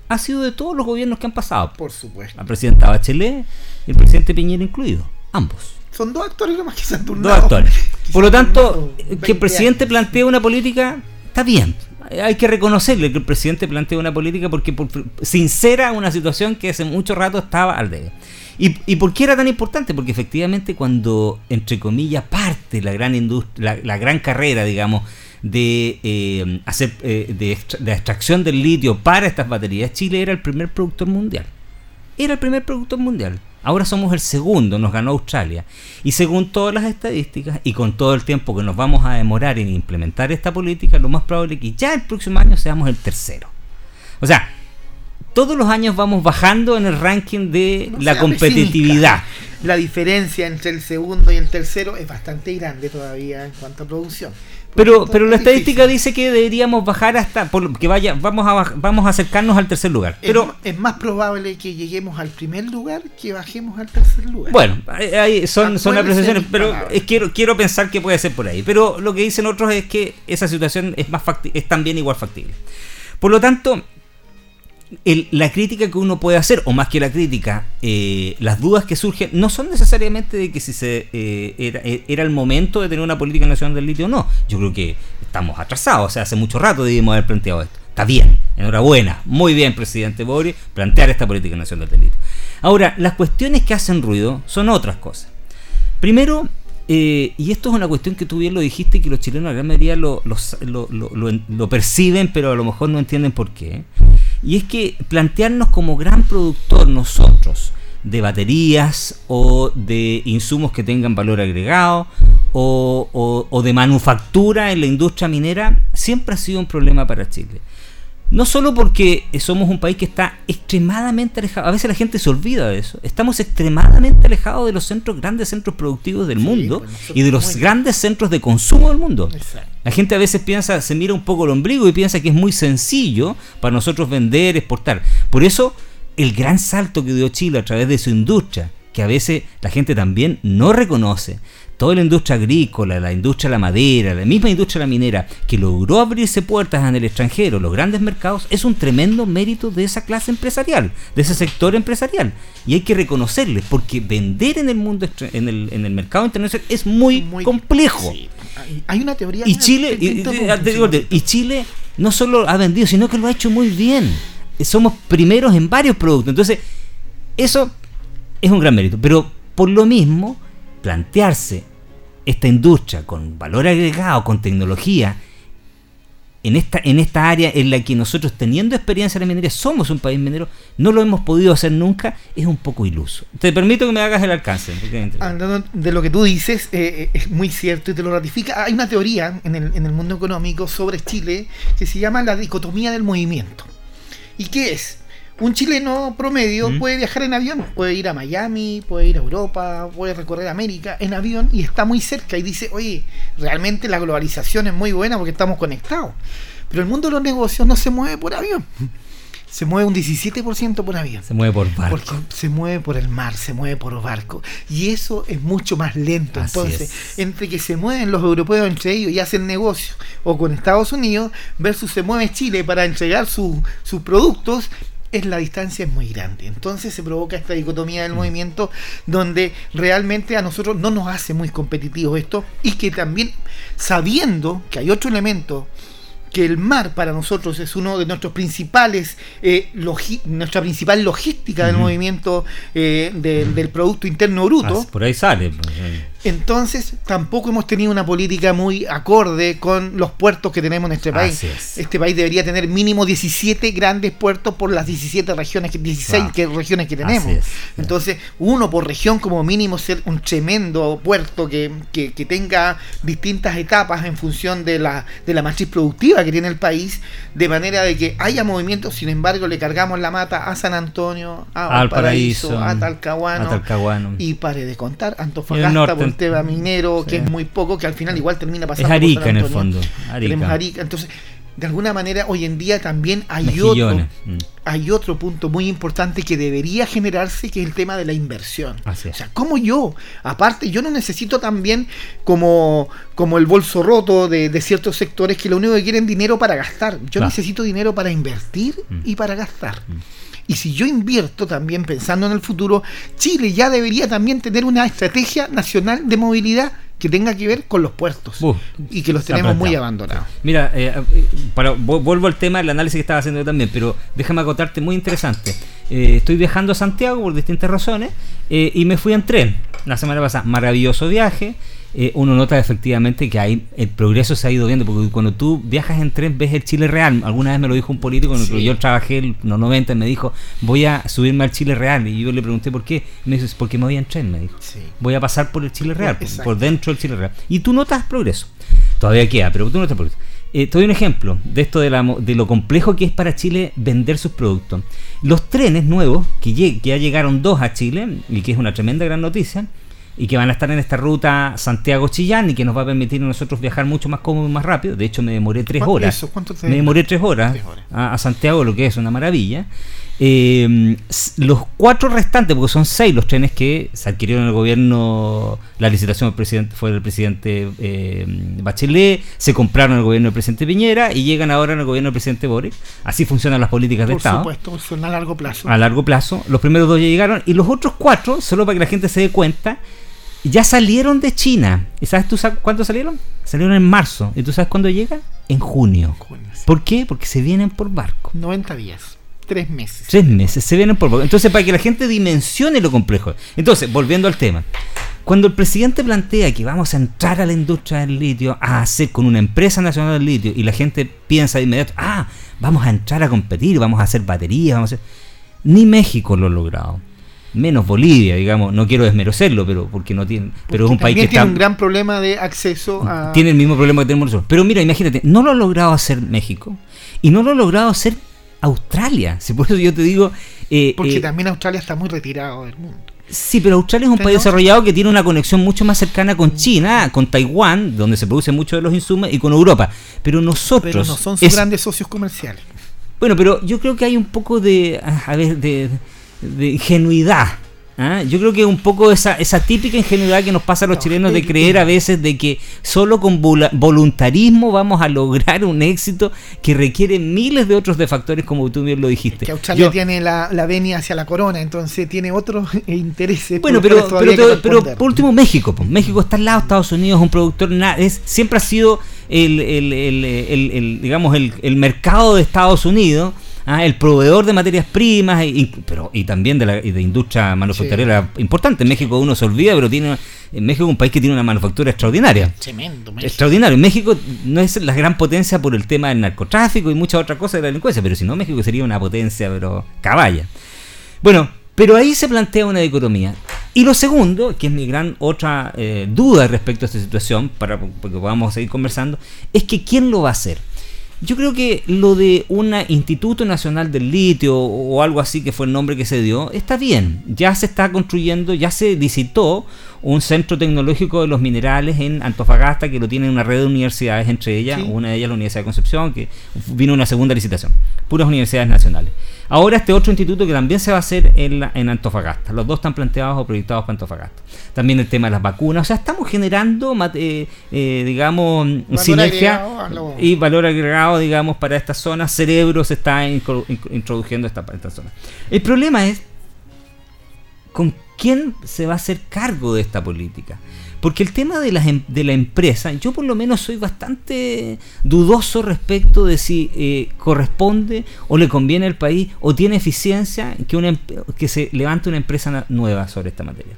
ha sido de todos los gobiernos que han pasado. Por supuesto. La presidenta Bachelet y el presidente Piñera incluido. Ambos. Son dos actores nomás que se han turnado. Dos actores. Por lo tanto, que el presidente plantee una política está bien hay que reconocerle que el presidente plantea una política porque sincera una situación que hace mucho rato estaba al debe. ¿Y, ¿Y por qué era tan importante? Porque efectivamente cuando, entre comillas, parte la gran industria, la, gran carrera, digamos, de eh, hacer eh, de, de, extracción del litio para estas baterías, Chile era el primer productor mundial. Era el primer productor mundial. Ahora somos el segundo, nos ganó Australia. Y según todas las estadísticas y con todo el tiempo que nos vamos a demorar en implementar esta política, lo más probable es que ya el próximo año seamos el tercero. O sea, todos los años vamos bajando en el ranking de la competitividad. La diferencia entre el segundo y el tercero es bastante grande todavía en cuanto a producción. Pero, pero la estadística dice que deberíamos bajar hasta por, que vaya, vamos a vamos a acercarnos al tercer lugar. Pero es, más probable que lleguemos al primer lugar que bajemos al tercer lugar. Bueno, ahí son, son apreciaciones, pero quiero, quiero pensar que puede ser por ahí. Pero lo que dicen otros es que esa situación es más es también igual factible. Por lo tanto, la crítica que uno puede hacer, o más que la crítica, eh, las dudas que surgen, no son necesariamente de que si se eh, eh, era, el momento de tener una política nacional del litio o no. Yo creo que estamos atrasados, o sea, hace mucho rato debimos haber planteado esto. Está bien, enhorabuena, muy bien, presidente Boris, plantear esta política nacional del litio. Ahora, las cuestiones que hacen ruido son otras cosas. Primero, y esto es una cuestión que tú bien lo dijiste, que los chilenos la gran mayoría lo, lo, perciben, pero a lo mejor no entienden por qué y es que plantearnos como gran productor nosotros de baterías o de insumos que tengan valor agregado o, de manufactura en la industria minera siempre ha sido un problema para Chile. No solo porque somos un país que está extremadamente alejado, a veces la gente se olvida de eso, estamos extremadamente alejados de los centros, grandes centros productivos del mundo pues y de los grandes centros de consumo del mundo. La gente a veces piensa, se mira un poco el ombligo y piensa que es muy sencillo para nosotros vender, exportar. Por eso, el gran salto que dio Chile a través de su industria, que a veces la gente también no reconoce, toda la industria agrícola, la industria de la madera, la misma industria de la minera, que logró abrirse puertas en el extranjero, los grandes mercados, es un tremendo mérito de esa clase empresarial, de ese sector empresarial. Y hay que reconocerles, porque vender en el mundo, en el, en el mercado internacional es muy, complejo. Hay una teoría. Y Chile, y, Chile no solo ha vendido, sino que lo ha hecho muy bien. Somos primeros en varios productos. Entonces, eso es un gran mérito. Pero por lo mismo, plantearse esta industria con valor agregado, con tecnología, en esta, en esta área en la que nosotros teniendo experiencia en la minería somos un país minero, no lo hemos podido hacer nunca, es un poco iluso. Te permito que me hagas el alcance. Hablando de lo que tú dices, eh, eh, es muy cierto y te lo ratifica. Hay una teoría en el, en el mundo económico sobre Chile que se llama la dicotomía del movimiento. ¿Y qué es? Un chileno promedio ¿Mm? puede viajar en avión, puede ir a Miami, puede ir a Europa, puede recorrer América en avión y está muy cerca y dice, oye, realmente la globalización es muy buena porque estamos conectados. Pero el mundo de los negocios no se mueve por avión. [laughs] Se mueve un 17% por avión. Se mueve por barco. Porque se mueve por el mar, se mueve por barco. Y eso es mucho más lento. Así Entonces, es. entre que se mueven los europeos entre ellos y hacen negocio, o con Estados Unidos, versus se mueve Chile para entregar su- sus productos, es la distancia es muy grande. Entonces se provoca esta dicotomía del movimiento donde realmente a nosotros no nos hace muy competitivos esto y que también sabiendo que hay otro elemento que el mar para nosotros es uno de nuestros principales, eh, nuestra principal logística del movimiento eh, de- del Producto Interno Bruto. Ah, por ahí sale. pues, eh. Entonces, tampoco hemos tenido una política muy acorde con los puertos que tenemos en este país. Es. Este país debería tener mínimo 17 grandes puertos por las 17 regiones, que- 16 Wow. que- regiones que tenemos. Entonces, uno por región como mínimo ser un tremendo puerto que, que- que tenga distintas etapas en función de la, de la matriz productiva que tiene el país, de manera de que haya movimiento, sin embargo, le cargamos la mata a San Antonio, a Al Valparaíso, Paraíso, a Talcahuano, a Talcahuano. y pare de contar, Antofagasta el tema minero, que es muy poco, que al final igual termina Es pasando por Arica San en el fondo. Tenemos Arica. Arica. Entonces, de alguna manera, hoy en día también hay Mejillones. otro, Mm. hay otro punto muy importante que debería generarse, que es el tema de la inversión. Así es. O sea, como yo, aparte, yo no necesito también como, como el bolso roto de, de ciertos sectores que lo único que quieren dinero para gastar. Yo Claro. necesito dinero para invertir Mm. y para gastar. Y si yo invierto también pensando en el futuro, Chile ya debería también tener una estrategia nacional de movilidad que tenga que ver con los puertos Uh, y que los tenemos muy abandonados. Mira, eh, eh, para, vuelvo al tema del análisis que estaba haciendo yo también, pero déjame acotarte muy interesante. Eh, estoy viajando a Santiago por distintas razones eh, y me fui en tren la semana pasada. Maravilloso viaje. Eh, uno nota efectivamente que hay el progreso se ha ido viendo, porque cuando tú viajas en tren ves el Chile real. Alguna vez me lo dijo un político, Sí. yo trabajé en los 90 y me dijo, voy a subirme al Chile real. Y yo le pregunté por qué. Me dice, porque me voy en tren, me dijo. Sí. Voy a pasar por el Chile real, por, dentro del Chile real. Y tú notas progreso. Todavía queda, pero tú notas progreso. Eh, te doy un ejemplo de esto de, la de lo complejo que es para Chile vender sus productos. Los trenes nuevos, que ya llegaron dos a Chile, y que es una tremenda gran noticia, y que van a estar en esta ruta Santiago-Chillán y que nos va a permitir a nosotros viajar mucho más cómodo y más rápido. De hecho, me demoré tres ¿Cuánto- horas. eso? ¿Cuánto te- me demoré tres horas, Tres horas. A, a Santiago, lo que es una maravilla. Eh, los cuatro restantes, porque son seis los trenes que se adquirieron en el gobierno, la licitación del presidente fue del presidente eh, Bachelet, se compraron en el gobierno del presidente Piñera y llegan ahora en el gobierno del presidente Boric. Así funcionan las políticas de Por Estado supuesto, son a largo plazo. a largo plazo. Los primeros dos ya llegaron y los otros cuatro, solo para que la gente se dé cuenta, ya salieron de China. ¿Y sabes tú sab- cuándo salieron? Salieron en marzo. ¿Y tú sabes cuándo llegan? En junio. Junio, sí. ¿Por qué? Porque se vienen por barco. 90 días, tres meses. Tres meses, se vienen por barco. Entonces, para que la gente dimensione lo complejo. Entonces, volviendo al tema. Cuando el presidente plantea que vamos a entrar a la industria del litio, a hacer con una empresa nacional del litio, y la gente piensa de inmediato, ah, vamos a entrar a competir, vamos a hacer baterías, vamos a hacer... Ni México lo ha logrado. Menos Bolivia, digamos, no quiero desmerecerlo, pero porque no tiene, pero es un país que tiene está, un gran problema de acceso a. tiene el mismo problema que tenemos nosotros. Pero mira, imagínate, no lo ha logrado hacer México y no lo ha logrado hacer Australia. Si por eso yo te digo, eh, Porque eh, también Australia está muy retirado del mundo. Sí, pero Australia es un país desarrollado que tiene una conexión mucho más cercana con China, con Taiwán, donde se producen muchos de los insumos, y con Europa. Pero nosotros. Pero no son sus es- grandes socios comerciales. Bueno, pero yo creo que hay un poco de. A ver, de, de ingenuidad. ¿ah? Yo creo que un poco esa, esa típica ingenuidad que nos pasa a los No, chilenos de [laughs] creer a veces de que solo con voluntarismo vamos a lograr un éxito que requiere miles de otros de factores, como tú bien lo dijiste. Que Australia Yo- tiene la, la venia hacia la corona, entonces tiene otros [laughs] intereses. Bueno, pero, pero, pero por último México, pues. México está al lado de Estados Unidos, es un productor, na- es, siempre ha sido el, el- el- el- el- digamos, el, el mercado de Estados Unidos, ah, el proveedor de materias primas, y, pero, y también de la y de industria manufacturera importante. México uno se olvida, pero tiene en México es un país que tiene una manufactura extraordinaria. Tremendo, México. Extraordinario. México no es la gran potencia por el tema del narcotráfico y muchas otras cosas de la delincuencia, pero si no, México sería una potencia, pero caballa. Bueno, pero ahí se plantea una dicotomía. Y lo segundo, que es mi gran otra eh, duda respecto a esta situación, para porque podamos seguir conversando, es que ¿quién lo va a hacer? Yo creo que lo de un Instituto Nacional del Litio o algo así que fue el nombre que se dio, está bien. Ya se está construyendo, ya se licitó un centro tecnológico de los minerales en Antofagasta que lo tiene una red de universidades, entre ellas, una de ellas la Universidad de Concepción, que vino una segunda licitación. Puras universidades nacionales. Ahora este otro instituto que también se va a hacer en, en Antofagasta. Los dos están planteados o proyectados para Antofagasta. También el tema de las vacunas. O sea, estamos generando, eh, eh, digamos, sinergia y valor agregado, digamos, para esta zona. Cerebro se está introduciendo esta, esta zona. El problema es con quién se va a hacer cargo de esta política. Porque el tema de la, em, de la empresa, yo por lo menos soy bastante dudoso respecto de si eh, corresponde o le conviene al país o tiene eficiencia que, una, que se levante una empresa nueva sobre esta materia.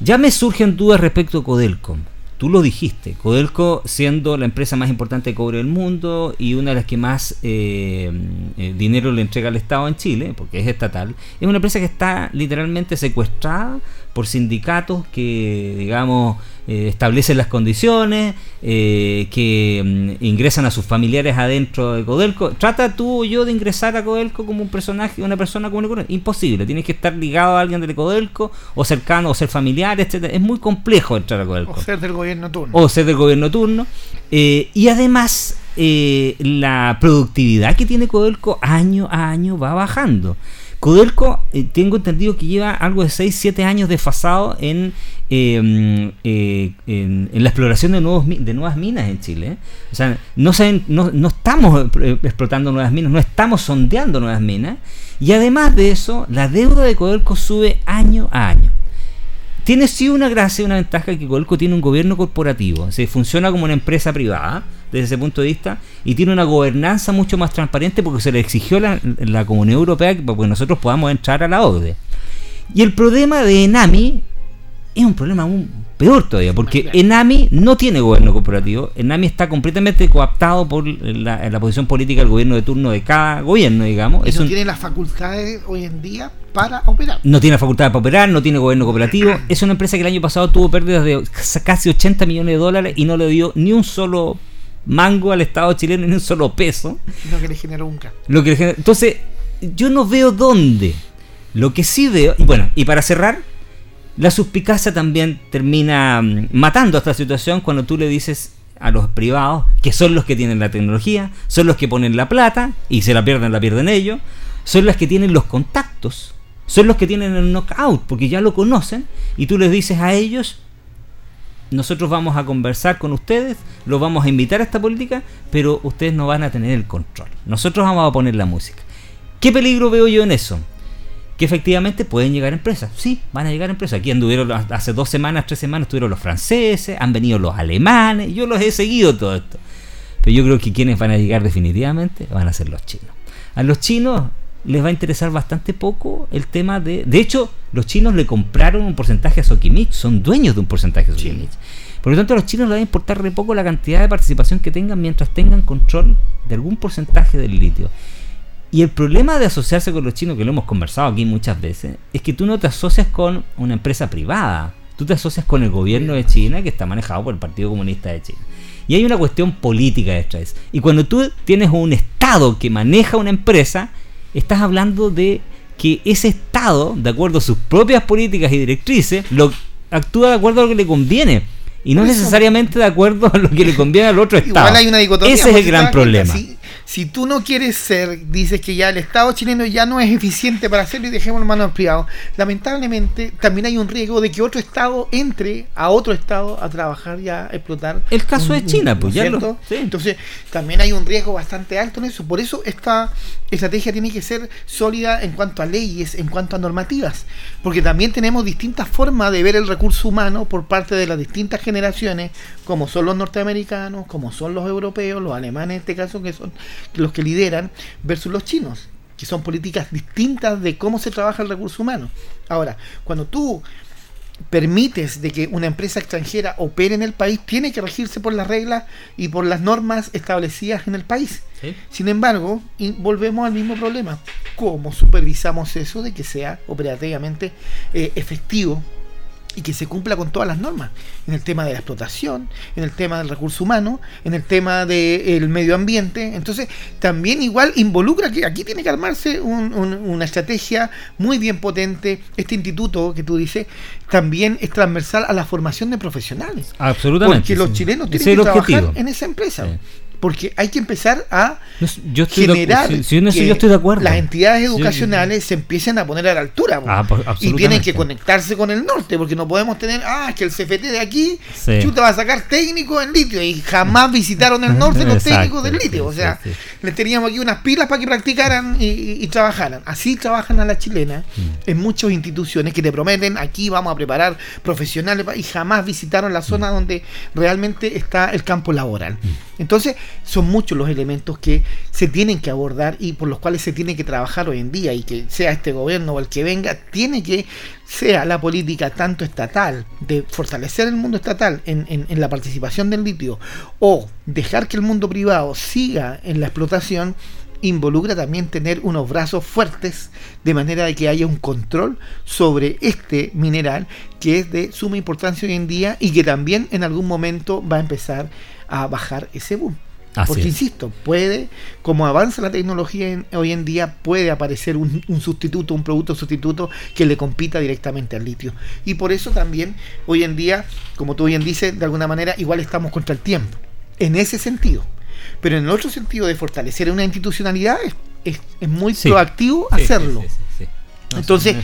Ya me surgen dudas respecto a Codelcom. Tú lo dijiste, Codelco siendo la empresa más importante de cobre del mundo y una de las que más eh, eh, dinero le entrega al Estado en Chile, porque es estatal, es una empresa que está literalmente secuestrada por sindicatos que, digamos, eh, establecen las condiciones, eh, que mm, ingresan a sus familiares adentro de Codelco. Trata tú o yo de ingresar a Codelco como un personaje, una persona común Imposible, tienes que estar ligado a alguien de Codelco, o cercano, o ser familiar, etcétera. Es muy complejo entrar a Codelco. O ser del gobierno turno. O ser del gobierno turno. Eh, y además, la productividad que tiene Codelco año a año va bajando. Codelco, eh, tengo entendido que lleva algo de 6, 7 años desfasado en, em, eh, en, la exploración de, nuevos, de nuevas minas en Chile. O sea, no, no, no estamos eh, explotando nuevas minas, no estamos sondeando nuevas minas. Y además de eso, la deuda de Codelco sube año a año. Tiene sí una gracia y una ventaja que Codelco tiene un gobierno corporativo, se funciona como una empresa privada desde ese punto de vista y tiene una gobernanza mucho más transparente porque se le exigió la, la Comunidad Europea para que nosotros podamos entrar a la OCDE. Y el problema de Enami es un problema aún peor todavía, porque Enami no tiene gobierno corporativo, Enami está completamente coaptado por la, posición política del gobierno de turno de cada gobierno, digamos. ¿Y no tiene las facultades hoy en día para operar? No tiene facultades para operar, no tiene gobierno cooperativo, [clears throat] es una empresa que el año pasado tuvo pérdidas de casi 80 millones de dólares y no le dio ni un solo mango al Estado chileno, ni un solo peso. Lo que le generó un Lo que Entonces, yo no veo dónde. Lo que sí veo, y bueno, y para cerrar, la suspicacia también termina mm, matando esta situación cuando tú le dices a los privados, que son los que tienen la tecnología, son los que ponen la plata y se la pierden, la pierden ellos, son los que tienen los contactos, son los que tienen el knockout, porque ya lo conocen, y tú les dices a ellos, nosotros vamos a conversar con ustedes, los vamos a invitar a esta política, pero ustedes no van a tener el control. Nosotros vamos a poner la música. ¿Qué peligro veo yo en eso? Que efectivamente pueden llegar empresas. Sí, van a llegar empresas. Aquí anduvieron hace dos semanas, tres semanas, estuvieron los franceses, han venido los alemanes, yo los he seguido todo esto. Pero yo creo que quienes van a llegar definitivamente van a ser los chinos. A los chinos les va a interesar bastante poco el tema de... De hecho, los chinos le compraron un porcentaje a Sokimich, son dueños de un porcentaje a Sokimich. Por lo tanto, a los chinos les va a importar re poco la cantidad de participación que tengan mientras tengan control de algún porcentaje del litio. Y el problema de asociarse con los chinos, que lo hemos conversado aquí muchas veces, es que tú no te asocias con una empresa privada, tú te asocias con el gobierno de China que está manejado por el Partido Comunista de China. Y hay una cuestión política detrás. Y cuando tú tienes un Estado que maneja una empresa, estás hablando de que ese Estado, de acuerdo a sus propias políticas y directrices, lo actúa de acuerdo a lo que le conviene. Y no necesariamente de acuerdo a lo que le conviene al otro Estado. Igual hay una dicotomía. Ese es el gran problema si tú no quieres ser, dices que ya el Estado chileno ya no es eficiente para hacerlo y dejemos en manos privados, lamentablemente también hay un riesgo de que otro Estado entre a otro Estado a trabajar y a explotar. El caso de China, pues ya lo, Entonces también hay un riesgo bastante alto en eso. Por eso esta estrategia tiene que ser sólida en cuanto a leyes, en cuanto a normativas, porque también tenemos distintas formas de ver el recurso humano por parte de las distintas generaciones, como son los norteamericanos, como son los europeos, los alemanes en este caso, que son los que lideran, versus los chinos, que son políticas distintas de cómo se trabaja el recurso humano. Ahora, cuando tú permites de que una empresa extranjera opere en el país, tiene que regirse por las reglas y por las normas establecidas en el país. Sin embargo, volvemos al mismo problema. ¿Cómo supervisamos eso de que sea operativamente eh, efectivo y que se cumpla con todas las normas, en el tema de la explotación, en el tema del recurso humano, en el tema del medio ambiente. Entonces, también igual involucra que aquí tiene que armarse una estrategia muy bien potente. Este instituto que tú dices también es transversal a la formación de profesionales. Absolutamente. Porque los chilenos tienen que trabajar en esa empresa porque hay que empezar a generar que las entidades educacionales se empiecen a poner a la altura ah, pues, y tienen que conectarse con el norte porque no podemos tener ah que el CFT de aquí te va a sacar técnicos en litio y jamás visitaron el norte los técnicos del litio o sea les teníamos aquí unas pilas para que practicaran y, trabajaran. Así trabajan a la chilena mm. en muchas instituciones que te prometen aquí vamos a preparar profesionales y jamás visitaron la zona mm. donde realmente está el campo laboral. Mm. Entonces son muchos los elementos que se tienen que abordar y por los cuales se tiene que trabajar hoy en día y que sea este gobierno o el que venga, tiene que, sea la política tanto estatal, de fortalecer el mundo estatal en, en la participación del litio o dejar que el mundo privado siga en la explotación, involucra también tener unos brazos fuertes de manera de que haya un control sobre este mineral que es de suma importancia hoy en día y que también en algún momento va a empezar a bajar ese boom. Porque, insisto, puede, como avanza la tecnología hoy en día, puede aparecer un, sustituto, un producto sustituto que le compita directamente al litio. Y por eso también, hoy en día, como tú bien dices, de alguna manera, igual estamos contra el tiempo. En ese sentido. Pero en el otro sentido de fortalecer una institucionalidad, es, muy proactivo hacerlo. Entonces,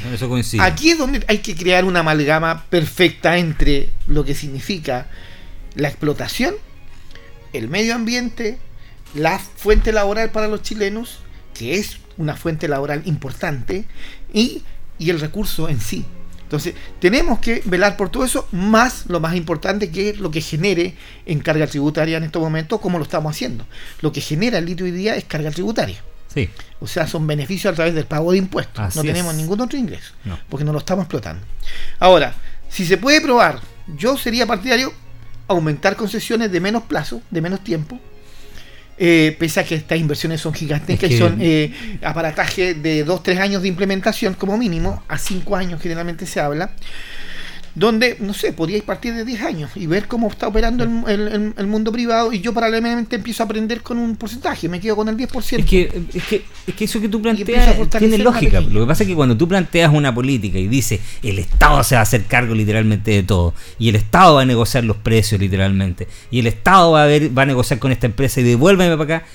aquí es donde hay que crear una amalgama perfecta entre lo que significa la explotación el medio ambiente, la fuente laboral para los chilenos, que es una fuente laboral importante, y, el recurso en sí. Entonces, tenemos que velar por todo eso, más lo más importante que es lo que genere en carga tributaria en estos momentos, como lo estamos haciendo. Lo que genera el litio hoy día es carga tributaria. Sí. O sea, son beneficios a través del pago de impuestos. no tenemos ningún otro ingreso, porque no lo estamos explotando. Ahora, si se puede probar, yo sería partidario aumentar concesiones de menos plazo, de menos tiempo, eh, pese a que estas inversiones son gigantescas y son eh, aparataje de 2-3 años de implementación como mínimo, a 5 años generalmente se habla donde, no sé, podríais partir de 10 años y ver cómo está operando el, mundo privado y yo paralelamente empiezo a aprender con un porcentaje, me quedo con el 10%. Es que, es que, es que eso que tú planteas tiene lógica. Lo que pasa es que cuando tú planteas una política y dices el Estado se va a hacer cargo literalmente de todo y el Estado va a negociar los precios literalmente y el Estado va a, ver, va a negociar con esta empresa y devuélveme para acá,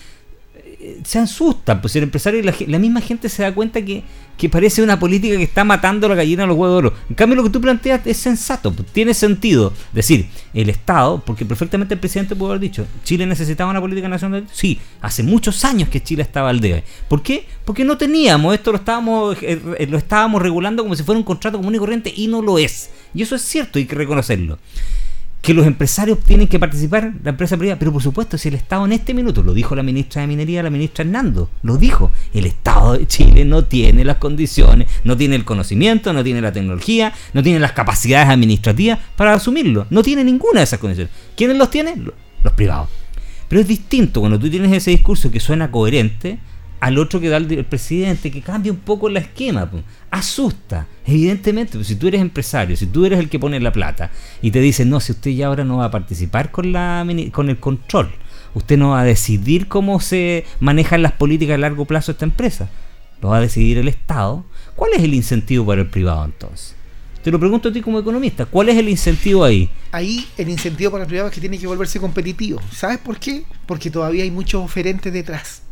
se asustan, pues el empresario y la misma gente se da cuenta que que parece una política que está matando la gallina a los huevos de oro. En cambio, lo que tú planteas es sensato, pues, tiene sentido. Decir, el Estado, porque perfectamente el presidente pudo haber dicho, Chile necesitaba una política nacional. Sí, hace muchos años que Chile estaba al debe. ¿Por qué? Porque no teníamos, esto lo estábamos, eh, eh, lo estábamos regulando como si fuera un contrato común y corriente y no lo es. Y eso es cierto, hay que reconocerlo que los empresarios tienen que participar, la empresa privada, pero por supuesto, si el Estado en este minuto, lo dijo la ministra de Minería, la ministra Hernando, lo dijo, el Estado de Chile no tiene las condiciones, no tiene el conocimiento, no tiene la tecnología, no tiene las capacidades administrativas para asumirlo, no tiene ninguna de esas condiciones. ¿Quiénes los tienen? Los privados. Pero es distinto cuando tú tienes ese discurso que suena coherente al otro que da el, presidente, que cambia un poco el esquema. Asusta, evidentemente. si tú eres empresario, si tú eres el que pone la plata y te dicen, no, si usted ya ahora no va a participar con, la, con el control, usted no va a decidir cómo se manejan las políticas a largo plazo de esta empresa, lo va a decidir el Estado. ¿Cuál es el incentivo para el privado entonces? Te lo pregunto a ti como economista, ¿cuál es el incentivo ahí? Ahí el incentivo para el privado es que tiene que volverse competitivo. ¿Sabes por qué? Porque todavía hay muchos oferentes detrás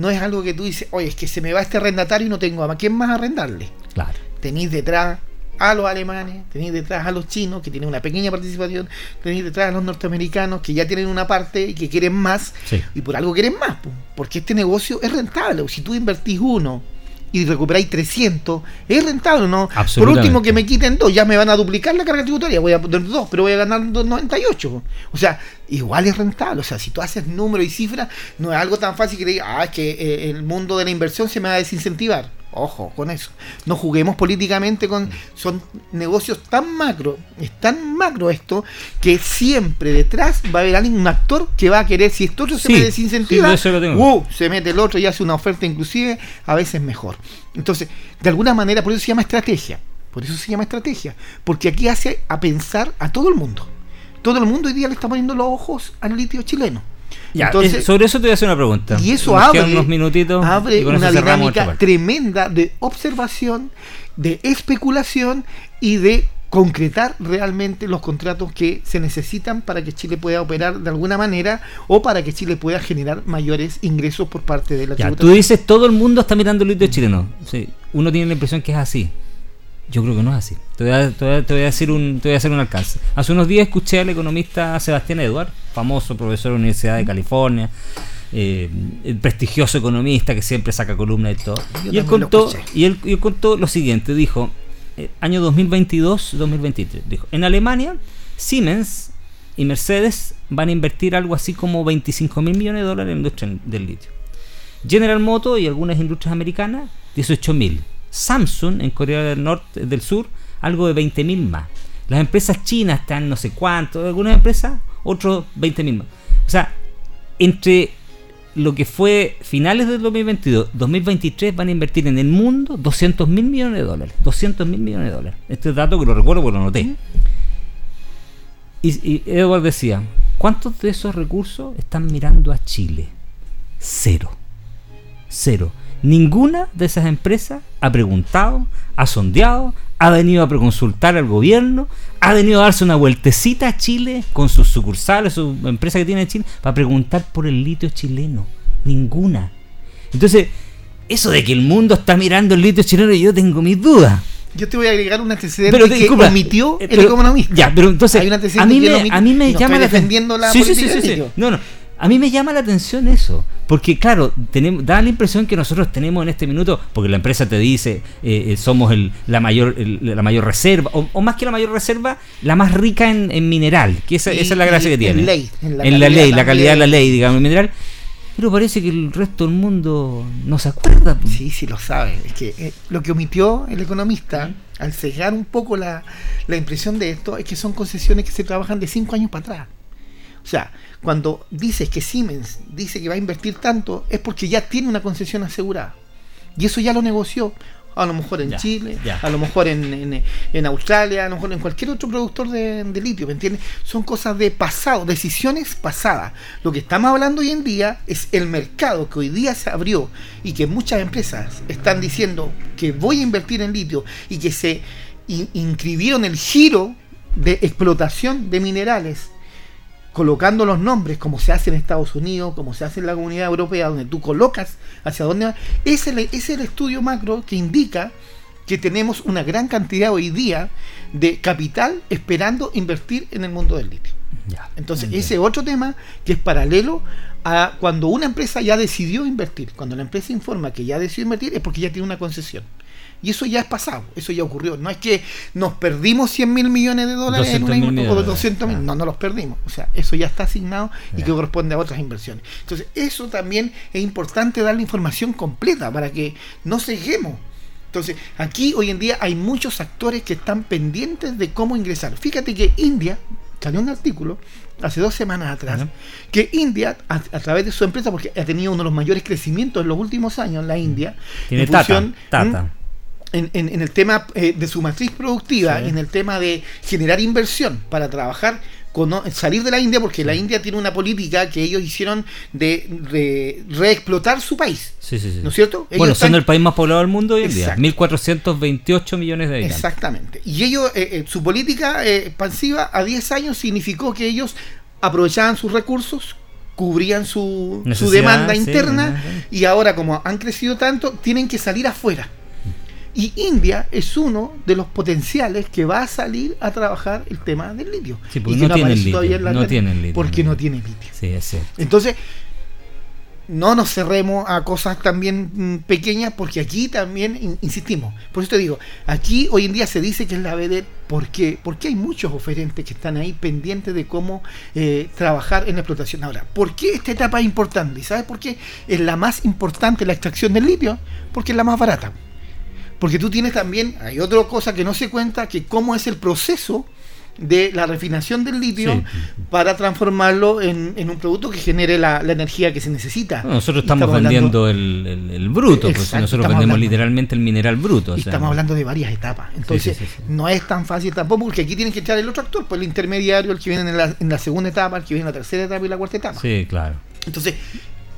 no es algo que tú dices, oye, es que se me va este arrendatario y no tengo a quién más arrendarle. Claro. Tenéis detrás a los alemanes, tenéis detrás a los chinos, que tienen una pequeña participación, tenéis detrás a los norteamericanos, que ya tienen una parte y que quieren más, y por algo quieren más, porque este negocio es rentable. Si tú invertís uno y recuperáis 300, es rentable, ¿no? Por último, que me quiten dos, ya me van a duplicar la carga tributaria, voy a poner dos, pero voy a ganar 98. O sea, igual es rentable. O sea, si tú haces números y cifras, no es algo tan fácil que digas, ah, es que eh, el mundo de la inversión se me va a desincentivar. Ojo con eso. No juguemos políticamente con. Son negocios tan macro, es tan macro esto, que siempre detrás va a haber alguien, un actor que va a querer, si esto otro se me desincentiva, uh, se mete el otro y hace una oferta inclusive a veces mejor. Entonces, de alguna manera, por eso se llama estrategia. Por eso se llama estrategia. Porque aquí hace a pensar a todo el mundo. Todo el mundo hoy día le está poniendo los ojos al litio chileno. Entonces, sobre eso te voy a hacer una pregunta. Y eso abre, unos minutitos abre una dinámica tremenda de observación, de especulación y de concretar realmente los contratos que se necesitan para que Chile pueda operar de alguna manera o para que Chile pueda generar mayores ingresos por parte de la ya, Tú dices todo el mundo está mirando el litio chileno. Sí, uno tiene la impresión que es así. Yo creo que no es así. Te voy, a, decir un, te voy a hacer un alcance. Hace unos días escuché al economista Sebastián Eduard, famoso profesor de la Universidad de California, eh, el prestigioso economista que siempre saca columnas y todo. y él, contó, y él, y él contó lo siguiente, dijo, eh, año 2022-2023, dijo, en Alemania, Siemens y Mercedes van a invertir algo así como 25 mil millones de dólares en la industria del litio. General Motors y algunas industrias americanas, 18 mil. Samsung en Corea del Norte, del Sur, algo de 20.000 más. Las empresas chinas están no sé cuánto, algunas empresas, otros 20.000 más. O sea, entre lo que fue finales del 2022, 2023 van a invertir en el mundo 200 mil millones de dólares. 200 mil millones de dólares. Este dato que lo recuerdo porque lo noté. Y, y Edward decía, ¿cuántos de esos recursos están mirando a Chile? Cero. Cero. Ninguna de esas empresas ha preguntado, ha sondeado, ha venido a preconsultar al gobierno, ha venido a darse una vueltecita a Chile con sus sucursales, su empresa que tiene en Chile, para preguntar por el litio chileno. Ninguna. Entonces, eso de que el mundo está mirando el litio chileno, yo tengo mis dudas. Yo te voy a agregar un antecedente pero, que omitió el economista. Ya, pero entonces, a mí, me, a mí me llama la atención. sí, sí, sí, sí, No, no. A mí me llama la atención eso, porque claro, tenemos, da la impresión que nosotros tenemos en este minuto, porque la empresa te dice, eh, eh, somos el, la, mayor, la mayor reserva, o, más que la mayor reserva, la más rica en, mineral, que esa, esa, es la gracia que tiene. En, ley, en la, en la ley, la calidad de la ley, digamos, en mineral. Pero parece que el resto del mundo no se acuerda. Sí, sí lo sabe. Es que eh, lo que omitió el economista, al cegar un poco la, la impresión de esto, es que son concesiones que se trabajan de cinco años para atrás. O sea, cuando dices que Siemens dice que va a invertir tanto, es porque ya tiene una concesión asegurada. Y eso ya lo negoció, a lo mejor en Chile, a lo mejor en, en, Australia, a lo mejor en cualquier otro productor de, litio, ¿me entiendes? Son cosas de pasado, decisiones pasadas. Lo que estamos hablando hoy en día es el mercado que hoy día se abrió y que muchas empresas están diciendo que voy a invertir en litio y que se inscribieron el giro de explotación de minerales colocando los nombres como se hace en Estados Unidos, como se hace en la comunidad europea, donde tú colocas hacia dónde va, es el, es el estudio macro que indica que tenemos una gran cantidad hoy día de capital esperando invertir en el mundo del litio. Entonces, ese otro tema que es paralelo a cuando una empresa ya decidió invertir. Cuando la empresa informa que ya decidió invertir es porque ya tiene una concesión. Y eso ya es pasado, eso ya ocurrió. No es que nos perdimos 100 mil millones de dólares en una o 200 mil, no, no los perdimos. O sea, eso ya está asignado y que corresponde a otras inversiones. Entonces, eso también es importante dar la información completa para que no ceguemos. Entonces, aquí hoy en día hay muchos actores que están pendientes de cómo ingresar. Fíjate que India, salió un artículo hace dos semanas atrás, que India, a, través de su empresa, porque ha tenido uno de los mayores crecimientos en los últimos años, la India, Tiene en función, Tata en, el tema eh, de su matriz productiva, en el tema de generar inversión para trabajar con salir de la India, porque la India tiene una política que ellos hicieron de, reexplotar su país. ¿No es cierto? bueno, siendo el país más poblado del mundo hoy en día, 1.428 millones de habitantes. Exactamente. Y ellos, eh, eh, su política expansiva a 10 años significó que ellos aprovechaban sus recursos, cubrían su, su demanda interna y ahora como han crecido tanto, tienen que salir afuera y India es uno de los potenciales que va a salir a trabajar el tema del litio. Sí, porque no, tiene litio, no litio. Porque no tiene litio. Sí, es cierto. Entonces, no nos cerremos a cosas también mm, pequeñas, porque aquí también insistimos. Por eso te digo, aquí hoy en día se dice que es la BD, ¿por qué? Porque hay muchos oferentes que están ahí pendientes de cómo eh, trabajar en la explotación. Ahora, ¿por qué esta etapa es importante? ¿Y sabes por qué es la más importante la extracción del litio? Porque es la más barata. Porque tú tienes también, hay otra cosa que no se cuenta, que cómo es el proceso de la refinación del litio para transformarlo en, un producto que genere la, energía que se necesita. nosotros estamos, vendiendo el, bruto, pues nosotros vendemos literalmente el mineral bruto. estamos hablando de varias etapas. Entonces, no es tan fácil tampoco, porque aquí tienen que echar el otro actor, pues el intermediario, el que viene en la, en la segunda etapa, el que viene en la tercera etapa y la cuarta etapa. Sí, claro. Entonces,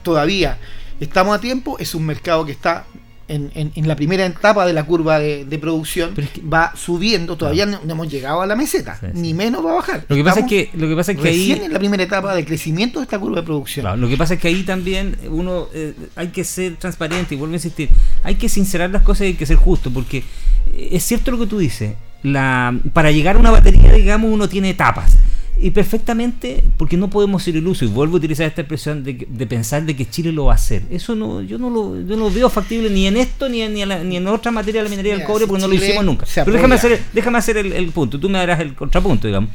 todavía estamos a tiempo, es un mercado que está en, la primera etapa de la curva de, producción va subiendo, todavía no, hemos llegado a la meseta, ni menos va a bajar. Lo que pasa es que, lo que, pasa es que ahí en la primera etapa de crecimiento de esta curva de producción. lo que pasa es que ahí también uno eh, hay que ser transparente y vuelvo a insistir, hay que sincerar las cosas y hay que ser justo, porque eh, es cierto lo que tú dices, la, para llegar a una batería, digamos, uno tiene etapas y perfectamente, porque no podemos ser ilusos, y vuelvo a utilizar esta expresión de, de, pensar de que Chile lo va a hacer. Eso no, yo no lo, yo no lo veo factible ni en esto ni en, ni, en otra materia de la minería del cobre, porque no lo hicimos nunca. Pero déjame hacer, déjame hacer el, punto, tú me darás el contrapunto, digamos.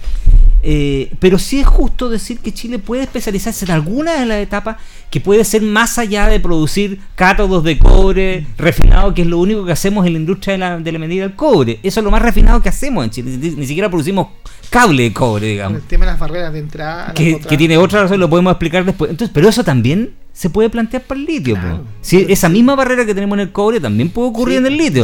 Eh, pero sí es justo decir que Chile puede especializarse en alguna de las etapas que puede ser más allá de producir cátodos de cobre refinado, que es lo único que hacemos en la industria de la, de la minería del cobre. Eso es lo más refinado que hacemos en Chile. Ni, ni siquiera producimos cable de cobre, digamos. El tema de las barreras de entrada. Que, tiene otra razón, lo podemos explicar después. Entonces, pero eso también se puede plantear para el litio. Si esa misma barrera que tenemos en el cobre también puede ocurrir en el litio.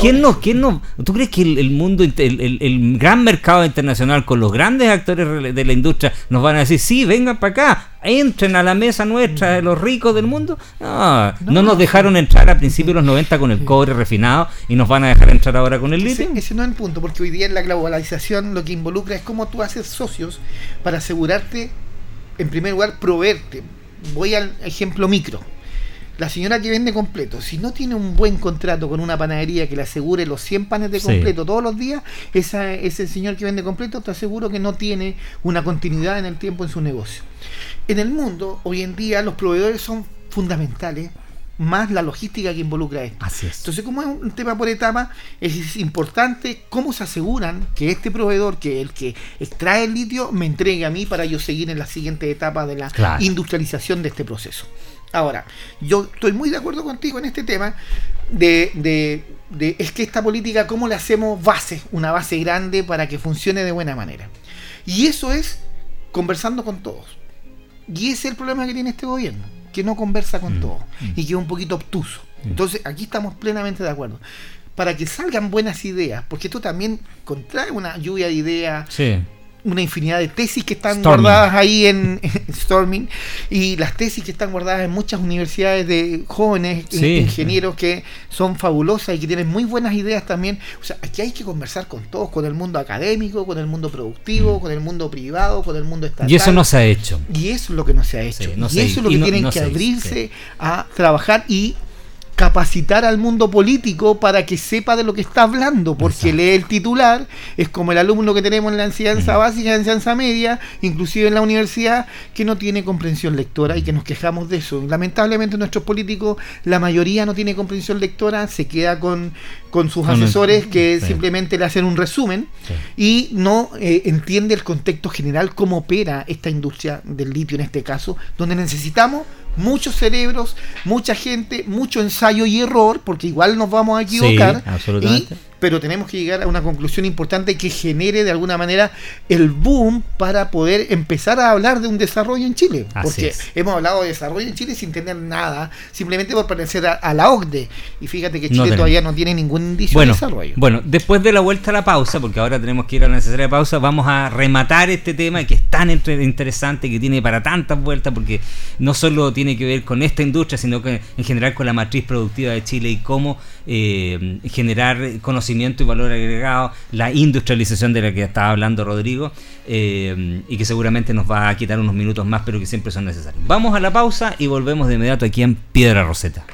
¿Quién, no, ¿Quién no? ¿Tú crees que el, mundo, el, gran mercado internacional con los grandes actores de la industria nos van a decir, sí, vengan para acá, entren a la mesa nuestra de los ricos del mundo? No, no, nos dejaron entrar a principios de los 90 con el cobre refinado y nos van a dejar entrar ahora con el litio. Ese, no es el punto, porque hoy día en la globalización lo que involucra es cómo tú haces socios para asegurarte, en primer lugar, proveerte voy al ejemplo micro. La señora que vende completo, si no tiene un buen contrato con una panadería que le asegure los 100 panes de completo todos los días, esa, ese señor que vende completo te aseguro que no tiene una continuidad en el tiempo en su negocio. En el mundo, hoy en día, los proveedores son fundamentales más la logística que involucra esto. Así es. Entonces, como es un tema por etapa, es importante cómo se aseguran que este proveedor, que el que extrae el litio, me entregue a mí para yo seguir en la siguiente etapa de la industrialización de este proceso. Ahora, yo estoy muy de acuerdo contigo en este tema de, de, de es que esta política, ¿cómo le hacemos base, una base grande para que funcione de buena manera? Y eso es conversando con todos. Y ese es el problema que tiene este gobierno que no conversa con mm. todos mm. y que es un poquito obtuso. Mm. Entonces, aquí estamos plenamente de acuerdo. Para que salgan buenas ideas, porque esto también contrae una lluvia de ideas, sí una infinidad de tesis que están guardadas ahí en, Storming y las tesis que están guardadas en muchas universidades de jóvenes ingenieros que son fabulosas y que tienen muy buenas ideas también. O sea, aquí hay que conversar con todos, con el mundo académico, con el mundo productivo, mm. con el mundo privado, con el mundo estatal. Y eso no se ha hecho. Y eso es lo que no se ha hecho. y eso es lo que tienen que abrirse a trabajar y capacitar al mundo político para que sepa de lo que está hablando, porque lee el titular, es como el alumno que tenemos en la enseñanza básica, en la enseñanza media, inclusive en la universidad, que no tiene comprensión lectora y que nos quejamos de eso. Lamentablemente nuestros políticos, la mayoría no tiene comprensión lectora, se queda con, con sus asesores que simplemente le hacen un resumen y no eh, entiende el contexto general, cómo opera esta industria del litio en este caso, donde necesitamos muchos cerebros, mucha gente, mucho ensayo y error, porque igual nos vamos a equivocar. absolutamente pero tenemos que llegar a una conclusión importante que genere de alguna manera el boom para poder empezar a hablar de un desarrollo en Chile. porque hemos hablado de desarrollo en Chile sin tener nada, simplemente por pertenecer a, la OCDE. Y fíjate que Chile todavía no tiene ningún indicio de desarrollo. Bueno, después de la vuelta a la pausa, porque ahora tenemos que ir a la necesaria pausa, vamos a rematar este tema que es tan interesante, que tiene para tantas vueltas, porque no solo tiene que ver con esta industria, sino que en general con la matriz productiva de Chile y cómo eh, generar conocimiento y valor agregado, la industrialización de la que estaba hablando Rodrigo, eh, y que seguramente nos va a quitar unos minutos más, pero que siempre son necesarios. Vamos a la pausa y volvemos de inmediato aquí en Piedra Roseta.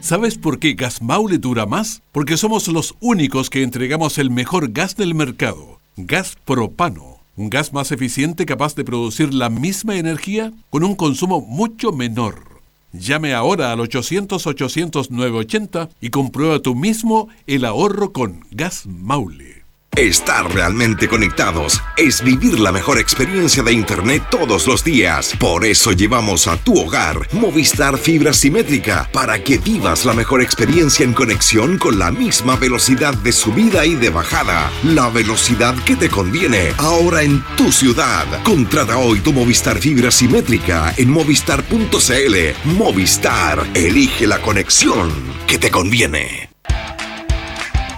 ¿Sabes por qué Gas Maule dura más? Porque somos los únicos que entregamos el mejor gas del mercado, gas propano un gas más eficiente capaz de producir la misma energía con un consumo mucho menor. Llame ahora al 800-800-980 y comprueba tú mismo el ahorro con Gas Maule. Estar realmente conectados es vivir la mejor experiencia de Internet todos los días. Por eso llevamos a tu hogar Movistar Fibra Simétrica para que vivas la mejor experiencia en conexión con la misma velocidad de subida y de bajada. La velocidad que te conviene ahora en tu ciudad. Contrata hoy tu Movistar Fibra Simétrica en movistar.cl. Movistar, elige la conexión que te conviene.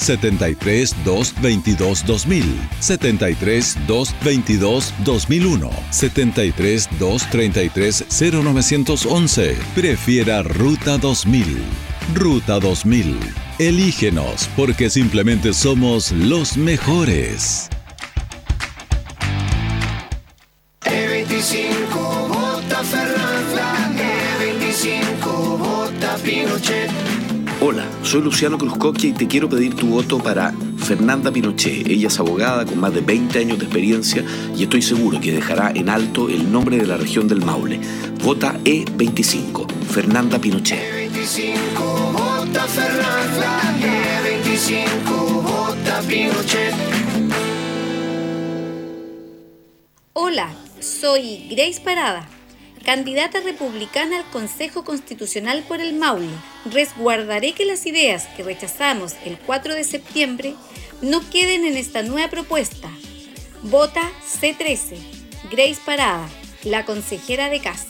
73 222 2000, 73 222 2001, 73 233 0911. Prefiera Ruta 2000. Ruta 2000. Elígenos porque simplemente somos los mejores. E25 vota E25 vota Pinochet. Hola, soy Luciano Cruzcoquia y te quiero pedir tu voto para Fernanda Pinochet. Ella es abogada con más de 20 años de experiencia y estoy seguro que dejará en alto el nombre de la región del Maule. Vota E25, Fernanda Pinochet. E25 vota Fernanda, E25 vota Pinochet. Hola, soy Grace Parada, candidata republicana al Consejo Constitucional por el Maule. Resguardaré que las ideas que rechazamos el 4 de septiembre no queden en esta nueva propuesta. Vota C13, Grace Parada, la consejera de CAS.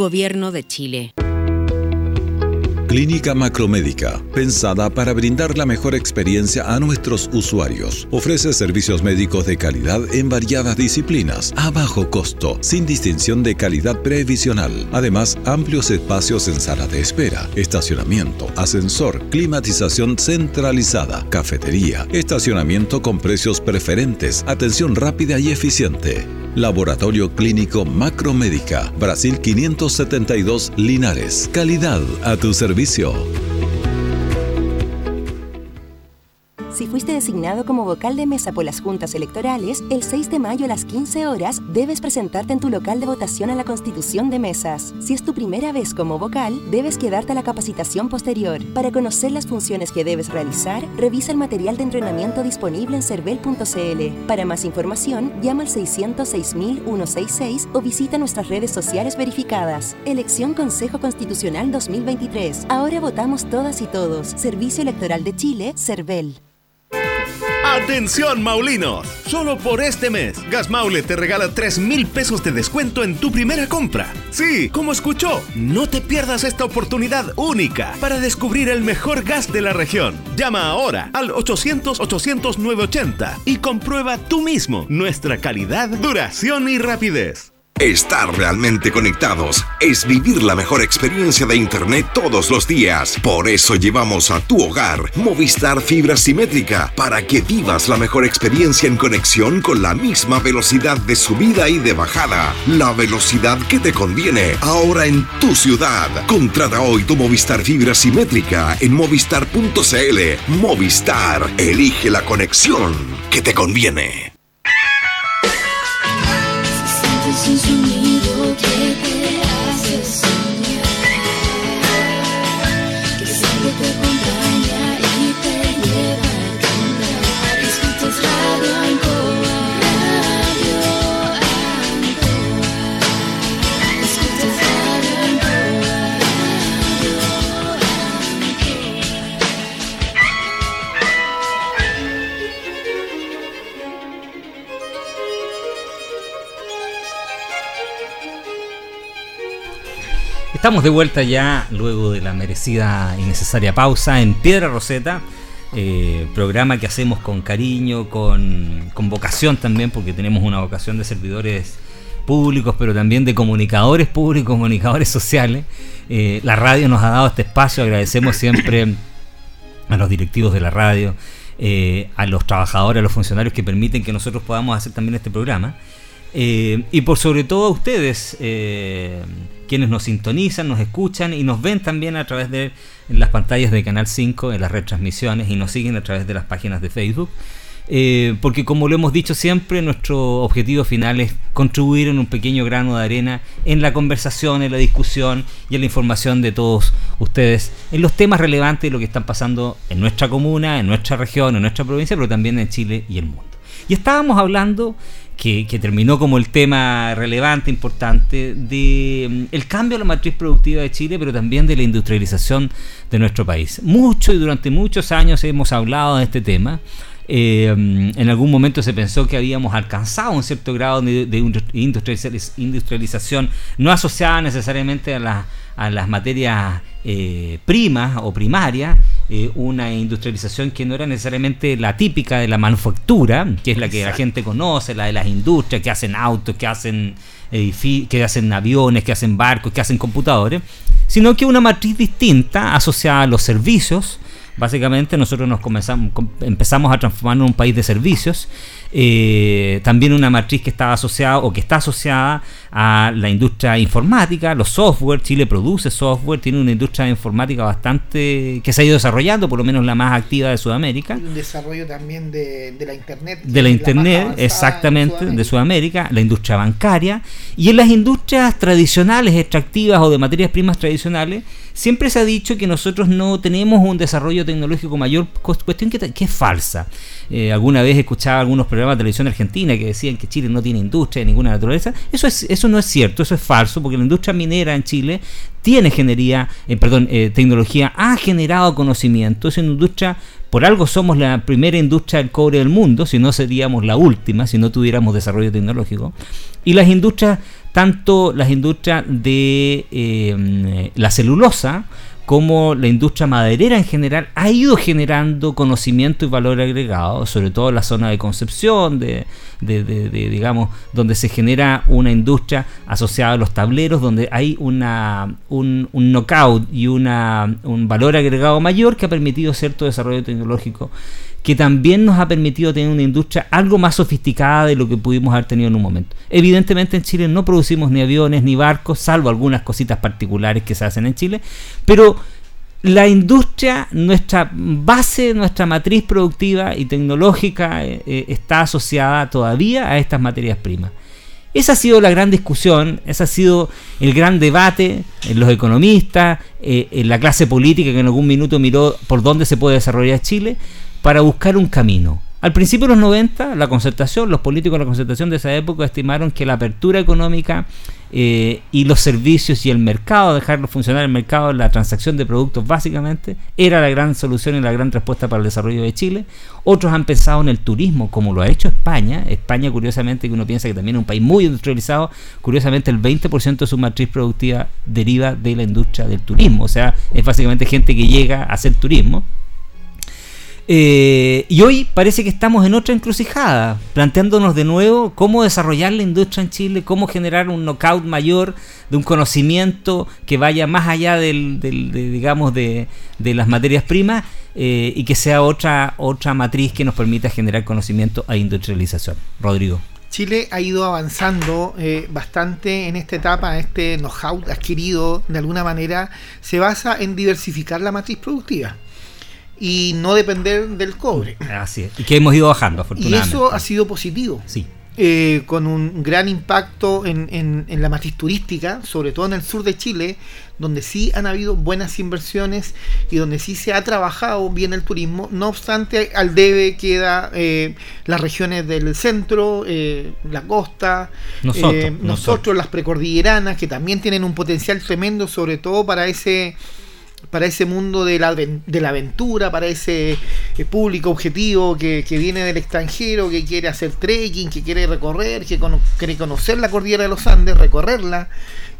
Gobierno de Chile. Clínica Macromédica, pensada para brindar la mejor experiencia a nuestros usuarios. Ofrece servicios médicos de calidad en variadas disciplinas, a bajo costo, sin distinción de calidad previsional. Además, amplios espacios en sala de espera, estacionamiento, ascensor, climatización centralizada, cafetería, estacionamiento con precios preferentes, atención rápida y eficiente. Laboratorio Clínico Macromédica, Brasil 572 Linares. Calidad a tu servicio. Si fuiste designado como vocal de mesa por las juntas electorales, el 6 de mayo a las 15 horas debes presentarte en tu local de votación a la constitución de mesas. Si es tu primera vez como vocal, debes quedarte a la capacitación posterior. Para conocer las funciones que debes realizar, revisa el material de entrenamiento disponible en cervel.cl. Para más información, llama al 606.166 o visita nuestras redes sociales verificadas. Elección Consejo Constitucional 2023. Ahora votamos todas y todos. Servicio Electoral de Chile, CERVEL. Atención Maulinos, solo por este mes, Gas Maule te regala 3 mil pesos de descuento en tu primera compra. Sí, como escuchó, no te pierdas esta oportunidad única para descubrir el mejor gas de la región. Llama ahora al 800-800-980 y comprueba tú mismo nuestra calidad, duración y rapidez. Estar realmente conectados es vivir la mejor experiencia de Internet todos los días. Por eso llevamos a tu hogar Movistar Fibra Simétrica para que vivas la mejor experiencia en conexión con la misma velocidad de subida y de bajada. La velocidad que te conviene ahora en tu ciudad. Contrata hoy tu Movistar Fibra Simétrica en movistar.cl. Movistar, elige la conexión que te conviene. Es un Estamos de vuelta ya luego de la merecida y necesaria pausa en Piedra Roseta, eh, programa que hacemos con cariño, con, con vocación también, porque tenemos una vocación de servidores públicos, pero también de comunicadores públicos, comunicadores sociales. Eh, la radio nos ha dado este espacio, agradecemos siempre a los directivos de la radio, eh, a los trabajadores, a los funcionarios que permiten que nosotros podamos hacer también este programa. Y por sobre todo a ustedes, quienes nos sintonizan, nos escuchan y nos ven también a través de las pantallas de Canal 5, en las retransmisiones y nos siguen a través de las páginas de Facebook. Eh, porque como lo hemos dicho siempre, nuestro objetivo final es contribuir en un pequeño grano de arena en la conversación, en la discusión y en la información de todos ustedes en los temas relevantes de lo que están pasando en nuestra comuna, en nuestra región, en nuestra provincia, pero también en Chile y el mundo. Y estábamos hablando que, terminó como el tema relevante, importante, de mm, el cambio a la matriz productiva de Chile, pero también de la industrialización de nuestro país. Mucho y durante muchos años hemos hablado de este tema. Eh, en algún momento se pensó que habíamos alcanzado un cierto grado de, de industrializ- industrialización, no asociada necesariamente a, la- a las materias eh, primas o primarias, eh, una industrialización que no era necesariamente la típica de la manufactura, que es la que la gente conoce, la de las industrias que hacen autos, que hacen que hacen aviones, que hacen barcos, que hacen computadores, sino que una matriz distinta asociada a los servicios. Básicamente nosotros nos comenzamos, com- empezamos a transformarnos en un país de servicios. Eh, también una matriz que estaba asociada o que está asociada a la industria informática, los software. Chile produce software, tiene una industria informática bastante que se ha ido desarrollando, por lo menos la más activa de Sudamérica Y un desarrollo también de, de la Internet. de la internet, exactamente, Sudamérica. de Sudamérica, la industria bancaria y en las industrias tradicionales, extractivas o de materias primas tradicionales, siempre se ha dicho que nosotros no tenemos un desarrollo tecnológico mayor, cuestión que, es falsa. Eh, alguna vez escuchaba algunos programas de televisión argentina que decían que Chile no tiene industria de ninguna naturaleza. Eso es eso no es cierto, eso es falso, porque la industria minera en Chile tiene genería, eh, perdón, eh, tecnología, ha generado conocimiento, es una industria por algo somos la primera industria del cobre del mundo, si no seríamos la última, si no tuviéramos desarrollo tecnológico. Y las industrias, tanto las industrias de eh, la celulosa como la industria maderera en general ha ido generando conocimiento y valor agregado, sobre todo en la zona de Concepción, de, digamos, donde se genera una industria asociada a los tableros, donde hay una, un, un knockout y una, un valor agregado mayor que ha permitido cierto desarrollo tecnológico, que también nos ha permitido tener una industria algo más sofisticada de lo que pudimos haber tenido en un momento. Evidentemente en Chile no producimos ni aviones ni barcos, salvo algunas cositas particulares que se hacen en Chile, pero la industria, nuestra base, nuestra matriz productiva y tecnológica eh, eh, está asociada todavía a estas materias primas. Esa ha sido la gran discusión, ese ha sido el gran debate en los economistas, eh, en la clase política que en algún minuto miró por dónde se puede desarrollar Chile para buscar un camino. Al principio de los 90, la concertación, los políticos de la concertación de esa época estimaron que la apertura económica eh, y los servicios y el mercado, dejarlo funcionar el mercado, la transacción de productos básicamente, era la gran solución y la gran respuesta para el desarrollo de Chile. Otros han pensado en el turismo, como lo ha hecho España. España, curiosamente, que uno piensa que también es un país muy industrializado, curiosamente el 20% de su matriz productiva deriva de la industria del turismo. O sea, es básicamente gente que llega a hacer turismo. Eh, y hoy parece que estamos en otra encrucijada, planteándonos de nuevo cómo desarrollar la industria en Chile, cómo generar un knockout mayor de un conocimiento que vaya más allá del, del- de, digamos, de, las materias primas eh, y que sea otra, otra matriz que nos permita generar conocimiento e industrialización. Rodrigo. Chile ha ido avanzando eh, bastante en esta etapa, este know-how adquirido de alguna manera se basa en diversificar la matriz productiva y no depender del cobre. Así es. Y que hemos ido bajando, Y afortunadamente. eso ha sido positivo. Sí. eh, con un gran impacto en, en- en la matriz turística, sobre todo en el sur de Chile, donde sí han habido buenas inversiones y donde sí se ha trabajado bien el turismo. No obstante, al debe queda eh, las regiones del centro, eh, la costa, Nosotros, eh, nosotros. nosotros, las precordilleranas, que también tienen un potencial tremendo, sobre todo para ese para ese mundo de la, de la aventura, para ese eh, público objetivo que, que viene del extranjero, que quiere hacer trekking, que quiere recorrer, que quiere conocer la cordillera de los Andes, recorrerla.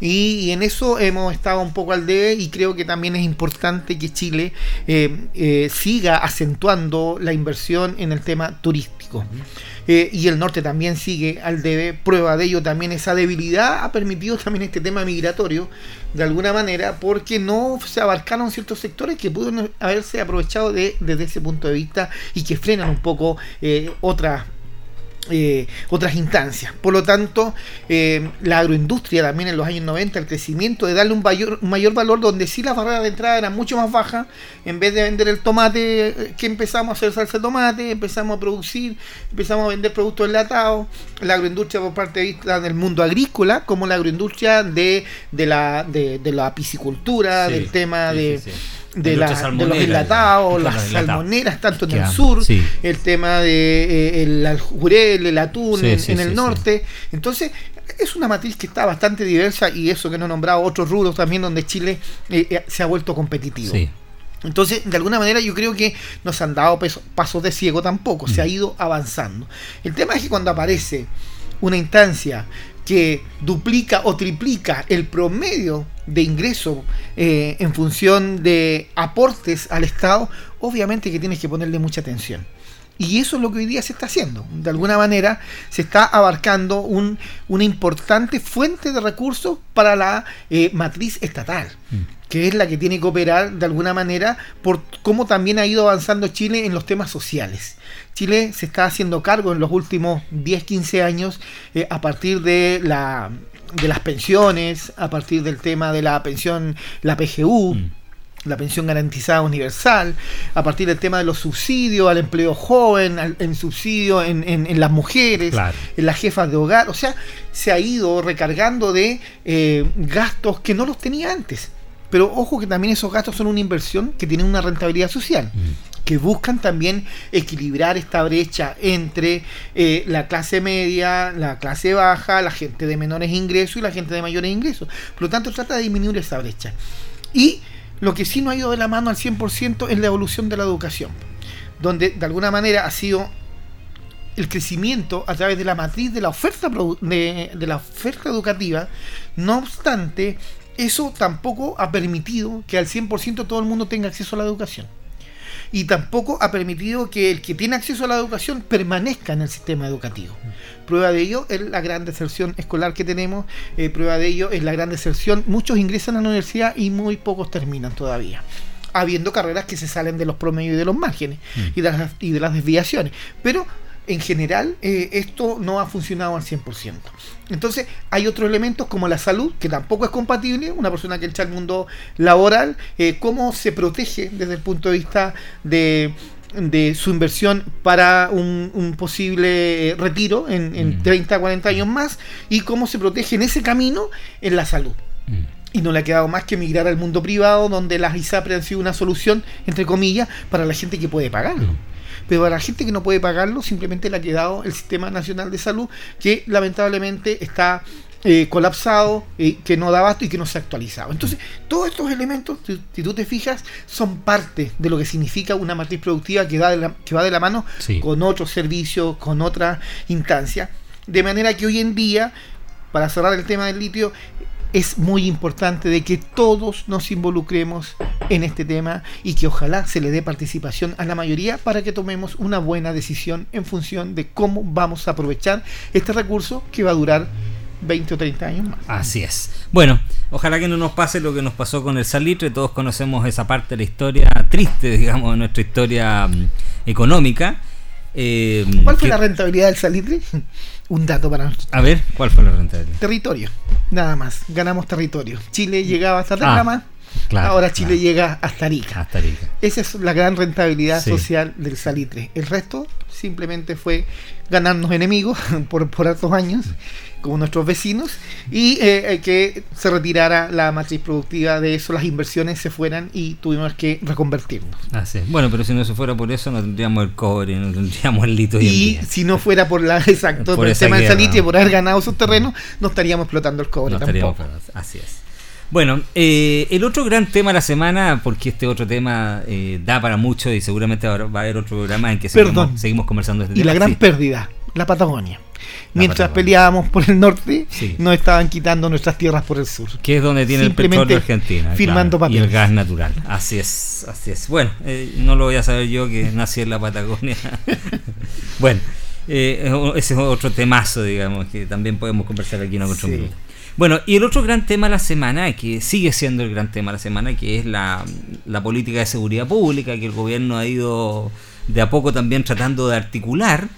Y, y en eso hemos estado un poco al debe y creo que también es importante que Chile eh, eh, siga acentuando la inversión en el tema turístico. Eh, y el norte también sigue al debe. Prueba de ello también esa debilidad ha permitido también este tema migratorio de alguna manera porque no se abarcaron ciertos sectores que pudieron haberse aprovechado de, desde ese punto de vista y que frenan un poco eh, otras eh, otras instancias. Por lo tanto, eh, la agroindustria también en los años 90, el crecimiento de darle un mayor, un mayor valor donde sí las barreras de entrada eran mucho más bajas, en vez de vender el tomate, eh, que empezamos a hacer salsa de tomate, empezamos a producir, empezamos a vender productos enlatados, la agroindustria por parte de vista del mundo agrícola, como la agroindustria de, de, la, de, de la piscicultura, Sí, del tema sí, de... sí. De, La de los enlatados, las salmoneras, tanto en el sur, sí. el tema de eh, el, el jurel, el atún Sí, en, sí, en sí, el sí. norte. Entonces, es una matriz que está bastante diversa y eso que no he nombrado otros rubros también donde Chile eh, eh, se ha vuelto competitivo. Sí. Entonces, de alguna manera yo creo que no se han dado peso- pasos de ciego tampoco, se ha ido avanzando. El tema es que cuando aparece una instancia que duplica o triplica el promedio de ingreso eh, en función de aportes al Estado, obviamente que tienes que ponerle mucha atención. Y eso es lo que hoy día se está haciendo. De alguna manera se está abarcando un- una importante fuente de recursos para la eh, matriz estatal, que es la que tiene que operar de alguna manera por cómo también ha ido avanzando Chile en los temas sociales. Chile se está haciendo cargo en los últimos 10, 15 años eh, a partir de la de las pensiones, a partir del tema de la pensión, la PGU, la pensión garantizada universal, a partir del tema de los subsidios al empleo joven, al, en subsidio en, en- en las mujeres, Claro. en las jefas de hogar, o sea, se ha ido recargando de eh, gastos que no los tenía antes. Pero ojo que también esos gastos son una inversión que tienen una rentabilidad social, que buscan también equilibrar esta brecha entre eh, la clase media, la clase baja, la gente de menores ingresos y la gente de mayores ingresos. Por lo tanto, trata de disminuir esa brecha. Y lo que sí no ha ido de la mano al 100% es la evolución de la educación, donde de alguna manera ha sido el crecimiento a través de la matriz de la oferta de la oferta educativa. No obstante, eso tampoco ha permitido que al 100% todo el mundo tenga acceso a la educación. Y tampoco ha permitido que el que tiene acceso a la educación permanezca en el sistema educativo. Prueba de ello es la gran deserción escolar que tenemos, eh, prueba de ello es la gran deserción. Muchos ingresan a la universidad y muy pocos terminan todavía habiendo carreras que se salen de los promedios y de los márgenes y, de las, y de las desviaciones. Pero en general eh, esto no ha funcionado al 100%. Entonces hay otros elementos como la salud, que tampoco es compatible, una persona que entra al mundo laboral, eh, cómo se protege desde el punto de vista de de su inversión para un, un posible eh, retiro en, en 30, 40 años más y cómo se protege en ese camino en la salud. Y no le ha quedado más que migrar al mundo privado, donde las ISAPRE han sido una solución, entre comillas, para la gente que puede pagarlo. Pero para la gente que no puede pagarlo, simplemente le ha quedado el Sistema Nacional de Salud, que lamentablemente está eh, colapsado, eh, que no da abasto y que no se ha actualizado. Entonces, todos estos elementos, si, si tú te fijas, son parte de lo que significa una matriz productiva que, da de la, que va de la mano Sí. con otros servicios, con otras instancias. De manera que hoy en día, para cerrar el tema del litio, es muy importante de que todos nos involucremos en este tema y que ojalá se le dé participación a la mayoría para que tomemos una buena decisión en función de cómo vamos a aprovechar este recurso que va a durar 20 o 30 años más. Así es. Bueno, ojalá que no nos pase lo que nos pasó con el salitre. Todos conocemos esa parte de la historia triste, [laughs] digamos, de nuestra historia mm, económica. Eh, ¿Cuál fue que- la rentabilidad del salitre? [laughs] Un dato para nuestro A ver, ¿cuál fue la rentabilidad? territorio. Nada más, ganamos territorio. Chile llegaba hasta Atacama, claro, ahora Chile claro. llega hasta Arica. Hasta Arica. Esa es la gran rentabilidad Sí. social del salitre. El resto simplemente fue ganarnos enemigos [laughs] por, por hartos años, como nuestros vecinos, y eh, eh, que se retirara la matriz productiva de eso, las inversiones se fueran y tuvimos que reconvertirnos. Así es. Bueno, pero si no se fuera por eso, no tendríamos el cobre, no tendríamos el litio Y día. si no fuera por la [laughs] exacto Por por el esa tema guerra. salitre, por haber ganado esos terrenos, no estaríamos explotando el cobre No tampoco. Así es. Bueno, eh, el otro gran tema de la semana, porque este otro tema eh, da para mucho y seguramente ahora va a haber otro programa en que seguimos, seguimos conversando este Y la tema. gran Sí. pérdida, la Patagonia. Mientras Patagonia. peleábamos por el norte, Sí. nos estaban quitando nuestras tierras por el sur. Que es donde tiene el petróleo Argentina. firmando claro, y el gas natural. Así es, así es. Bueno, eh, no lo voy a saber yo que nací en la Patagonia. [laughs] bueno, eh, ese es otro temazo, digamos, que también podemos conversar aquí en otro Sí. minuto. Bueno, y el otro gran tema de la semana, que sigue siendo el gran tema de la semana, que es la, política de seguridad pública, que el gobierno ha ido de a poco también tratando de articular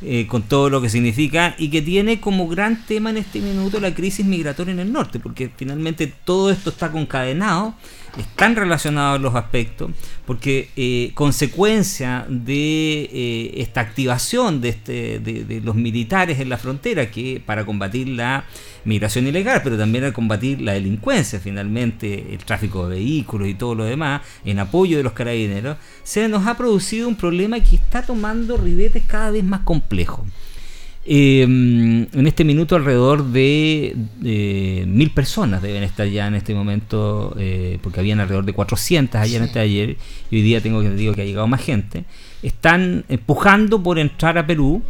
eh, con todo lo que significa y que tiene como gran tema en este minuto la crisis migratoria en el norte, porque finalmente todo esto está concadenado, están relacionados los aspectos, porque eh, consecuencia de eh, esta activación de, este, de, los militares en la frontera, que para combatir la migración ilegal, pero también a combatir la delincuencia, finalmente el tráfico de vehículos y todo lo demás, en apoyo de los carabineros, se nos ha producido un problema que está tomando ribetes cada vez más complejos. Eh, en este minuto alrededor de mil personas deben estar ya en este momento, eh, porque habían alrededor de 400 ayer en este ayer, y hoy día tengo que digo que ha llegado más gente, están empujando por entrar a Perú,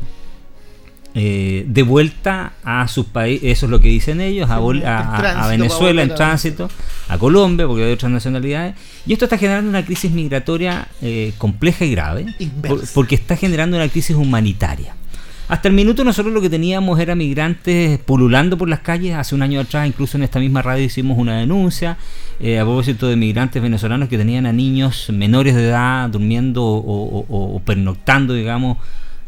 eh, de vuelta a sus países, eso es lo que dicen ellos, a, Bol- a- a- a tránsito, Venezuela en tránsito, a Colombia, porque hay otras nacionalidades, y esto está generando una crisis migratoria eh, compleja y grave, por- porque está generando una crisis humanitaria. Hasta el minuto nosotros lo que teníamos era migrantes pululando por las calles. Hace un año atrás, incluso en esta misma radio hicimos una denuncia eh, a propósito de migrantes venezolanos que tenían a niños menores de edad durmiendo o, pernoctando, digamos,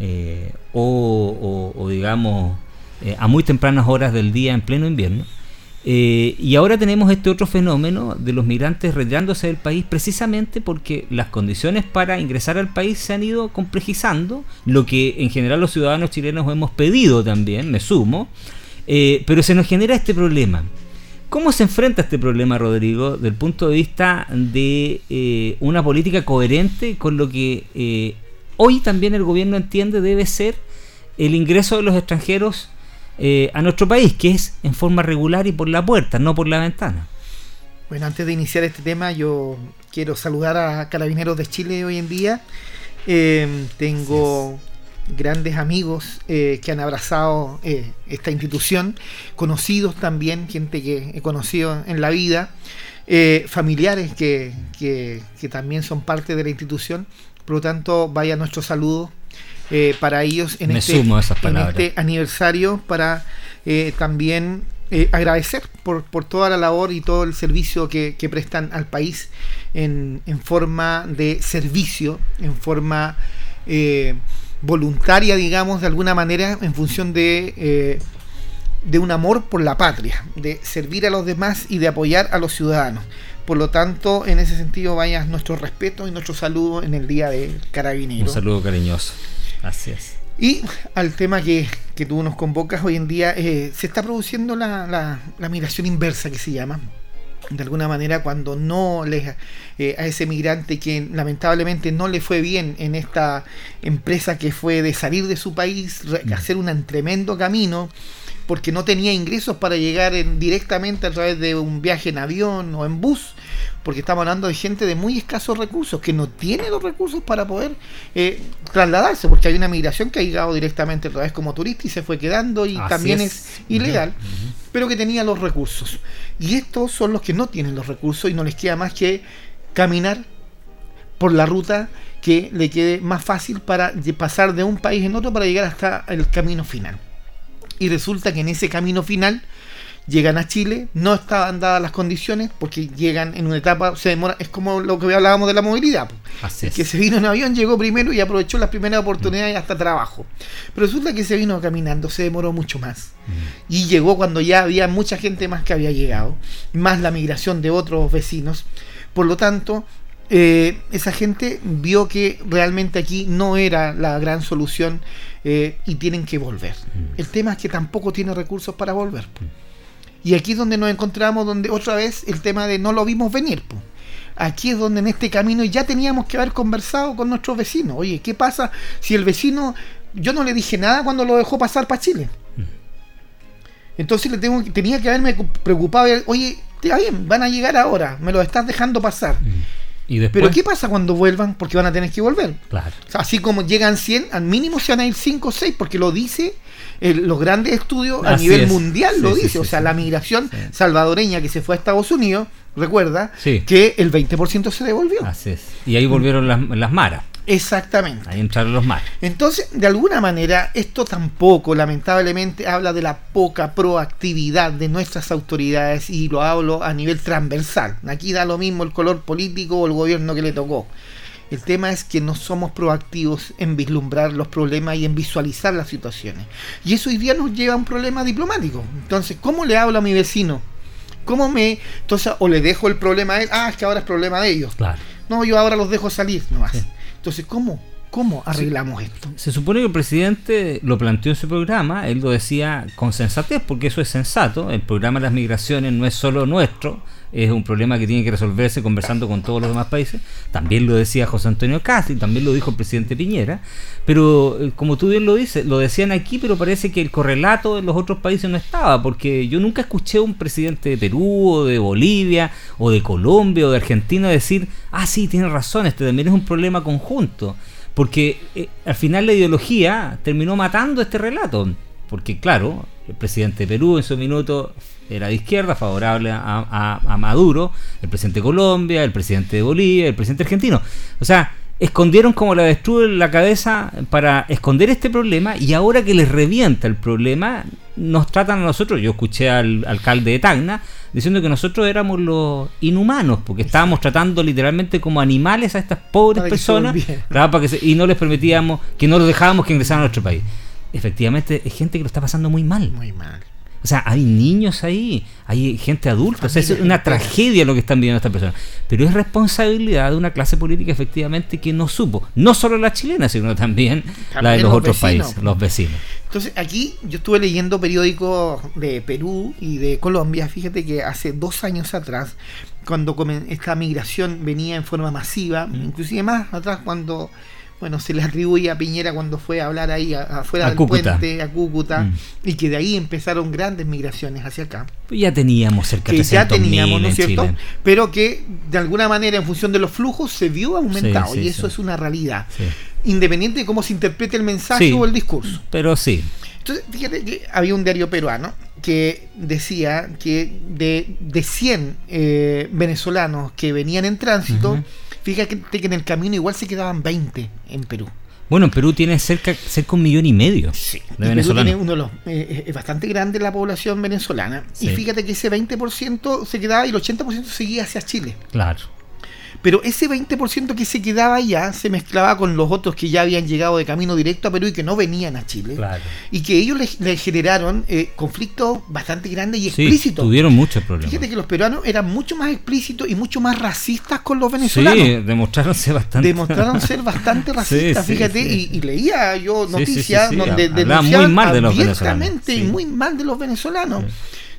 eh, o, digamos, eh, a muy tempranas horas del día en pleno invierno. Eh, y ahora tenemos este otro fenómeno de los migrantes retirándose del país precisamente porque las condiciones para ingresar al país se han ido complejizando, lo que en general los ciudadanos chilenos hemos pedido también, me sumo, eh, pero se nos genera este problema. ¿Cómo se enfrenta este problema, Rodrigo, del punto de vista de eh, una política coherente con lo que eh, hoy también el gobierno entiende debe ser el ingreso de los extranjeros eh, a nuestro país, que es en forma regular y por la puerta, no por la ventana? Bueno, antes de iniciar este tema, yo quiero saludar a Carabineros de Chile hoy en día. Eh, tengo grandes amigos eh, que han abrazado eh, esta institución, conocidos también, gente que he conocido en la vida, eh, familiares que, que- que también son parte de la institución. Por lo tanto, vaya nuestro saludo eh, para ellos en Me este, sumo en este aniversario para eh, también eh, agradecer por, por toda la labor y todo el servicio que, que prestan al país en, en forma de servicio, en forma eh, voluntaria, digamos, de alguna manera, en función de, eh, de un amor por la patria, de servir a los demás y de apoyar a los ciudadanos. Por lo tanto, en ese sentido, vaya nuestro respeto y nuestro saludo en el Día del Carabinero. Un saludo cariñoso. Así es. Y al tema que, que tú nos convocas hoy en día, eh, se está produciendo la, la- la migración inversa que se llama. De alguna manera, cuando no le eh, a ese migrante que lamentablemente no le fue bien en esta empresa que fue de salir de su país, re- hacer un tremendo camino, porque no tenía ingresos para llegar en- directamente a través de un viaje en avión o en bus, porque estamos hablando de gente de muy escasos recursos, que no tiene los recursos para poder eh, trasladarse, porque hay una migración que ha llegado directamente a través como turista y se fue quedando y Así también es. es, ilegal, pero que tenía los recursos. Y estos son los que no tienen los recursos y no les queda más que caminar por la ruta que le quede más fácil para pasar de un país en otro para llegar hasta el camino final. Y resulta que en ese camino final llegan a Chile, no estaban dadas las condiciones porque llegan en una etapa, se demora, es como lo que hablábamos de la movilidad. po. Así es. que se vino en avión llegó primero y aprovechó las primeras oportunidades hasta trabajo. Pero resulta que se vino caminando, se demoró mucho más. Y llegó cuando ya había mucha gente más que había llegado, más la migración de otros vecinos. Por lo tanto, eh, esa gente vio que realmente aquí no era la gran solución eh, y tienen que volver. El tema es que tampoco tiene recursos para volver. Y aquí es donde nos encontramos, donde otra vez el tema de no lo vimos venir. po. Aquí es donde en este camino ya teníamos que haber conversado con nuestros vecinos. Oye, ¿qué pasa si el vecino, yo no le dije nada cuando lo dejó pasar para Chile? Entonces le tengo, tenía que haberme preocupado, oye, Está bien, van a llegar ahora, me lo estás dejando pasar. Y después, Pero ¿qué pasa cuando vuelvan? Porque van a tener que volver. Claro. O sea, así como llegan 100, al mínimo se van a ir 5 o 6, porque lo dice eh, los grandes estudios a Así nivel es. mundial, Sí, lo sí, dice. sí, o sea, la migración salvadoreña que se fue a Estados Unidos, recuerda que el 20% se devolvió. Así es. Y ahí volvieron las, las maras. Exactamente. Ahí entraron los maras. Entonces, de alguna manera, esto tampoco, lamentablemente, habla de la poca proactividad de nuestras autoridades y lo hablo a nivel transversal. Aquí da lo mismo el color político o el gobierno que le tocó. El tema es que no somos proactivos en vislumbrar los problemas y en visualizar las situaciones. Y eso hoy día nos lleva a un problema diplomático. Entonces, ¿cómo le hablo a mi vecino? ¿Cómo me... Entonces, o le dejo el problema a él, ah, es que ahora es problema de ellos. Claro. No, yo ahora los dejo salir nomás. Sí. Entonces, ¿cómo? ¿Cómo arreglamos esto? Se supone que el presidente lo planteó en su programa, él lo decía con sensatez, porque eso es sensato. El programa de las migraciones no es solo nuestro, es un problema que tiene que resolverse conversando con todos los demás países. También lo decía José Antonio Castro también lo dijo el presidente Piñera. Pero eh, como tú bien lo dices, lo decían aquí, pero parece que el correlato en los otros países no estaba, porque yo nunca escuché a un presidente de Perú o de Bolivia o de Colombia o de Argentina decir, ah, sí, tiene razón, este también es un problema conjunto. Porque eh, al final la ideología terminó matando este relato. Porque claro, el presidente de Perú en su minuto era de izquierda, favorable a, a- a Maduro, el presidente de Colombia, el presidente de Bolivia, el presidente argentino. O sea, escondieron como la avestruz en la cabeza para esconder este problema y ahora que les revienta el problema, nos tratan a nosotros, yo escuché al alcalde de Tacna diciendo que nosotros éramos los inhumanos, porque estábamos tratando literalmente como animales a estas pobres personas volvieran. claro, para que se- y no les permitíamos, que no los dejábamos que ingresaran a nuestro país. Efectivamente, es gente que lo está pasando muy mal. Muy mal. O sea, hay niños ahí, hay gente adulta, o sea, es una tragedia lo que están viviendo estas personas. Pero es responsabilidad de una clase política efectivamente que no supo, no solo la chilena, sino también, la de los, los otros vecinos, países, los vecinos. Entonces, aquí yo estuve leyendo periódicos de Perú y de Colombia. Fíjate que hace dos años atrás, cuando esta migración venía en forma masiva, Mm. inclusive más atrás cuando bueno se le atribuye a Piñera cuando fue a hablar ahí afuera A del Cúcuta. puente, a Cúcuta, Mm. y que de ahí empezaron grandes migraciones hacia acá. Pues ya teníamos cerca de ya 300.000 teníamos, ¿no es cierto? Chile. Pero que de alguna manera, en función de los flujos, se vio aumentado, Sí, sí, y eso sí. es una realidad. Independiente de cómo se interprete el mensaje o el discurso. Pero sí, Entonces, fíjate que había un diario peruano que decía que de, de 100 eh, venezolanos que venían en tránsito. Fíjate que en el camino igual se quedaban 20 en Perú. bueno, en Perú tiene cerca, cerca un millón y medio Y de venezolanos. tiene uno de los, eh, es bastante grande la población venezolana. Sí. Y fíjate que ese 20% se quedaba y el 80% seguía hacia Chile. Claro. Pero ese 20% que se quedaba allá se mezclaba con los otros que ya habían llegado de camino directo a Perú y que no venían a Chile. Claro. Y que ellos le, le generaron eh, conflictos bastante grandes y Sí, explícitos. tuvieron muchos problemas. Fíjate que los peruanos eran mucho más explícitos y mucho más racistas con los venezolanos. Sí, demostraron ser bastante. Demostraron ser bastante [laughs] racistas, Sí, fíjate. Y, y leía yo noticias donde denunciaban muy mal de los venezolanos, y muy mal de los venezolanos.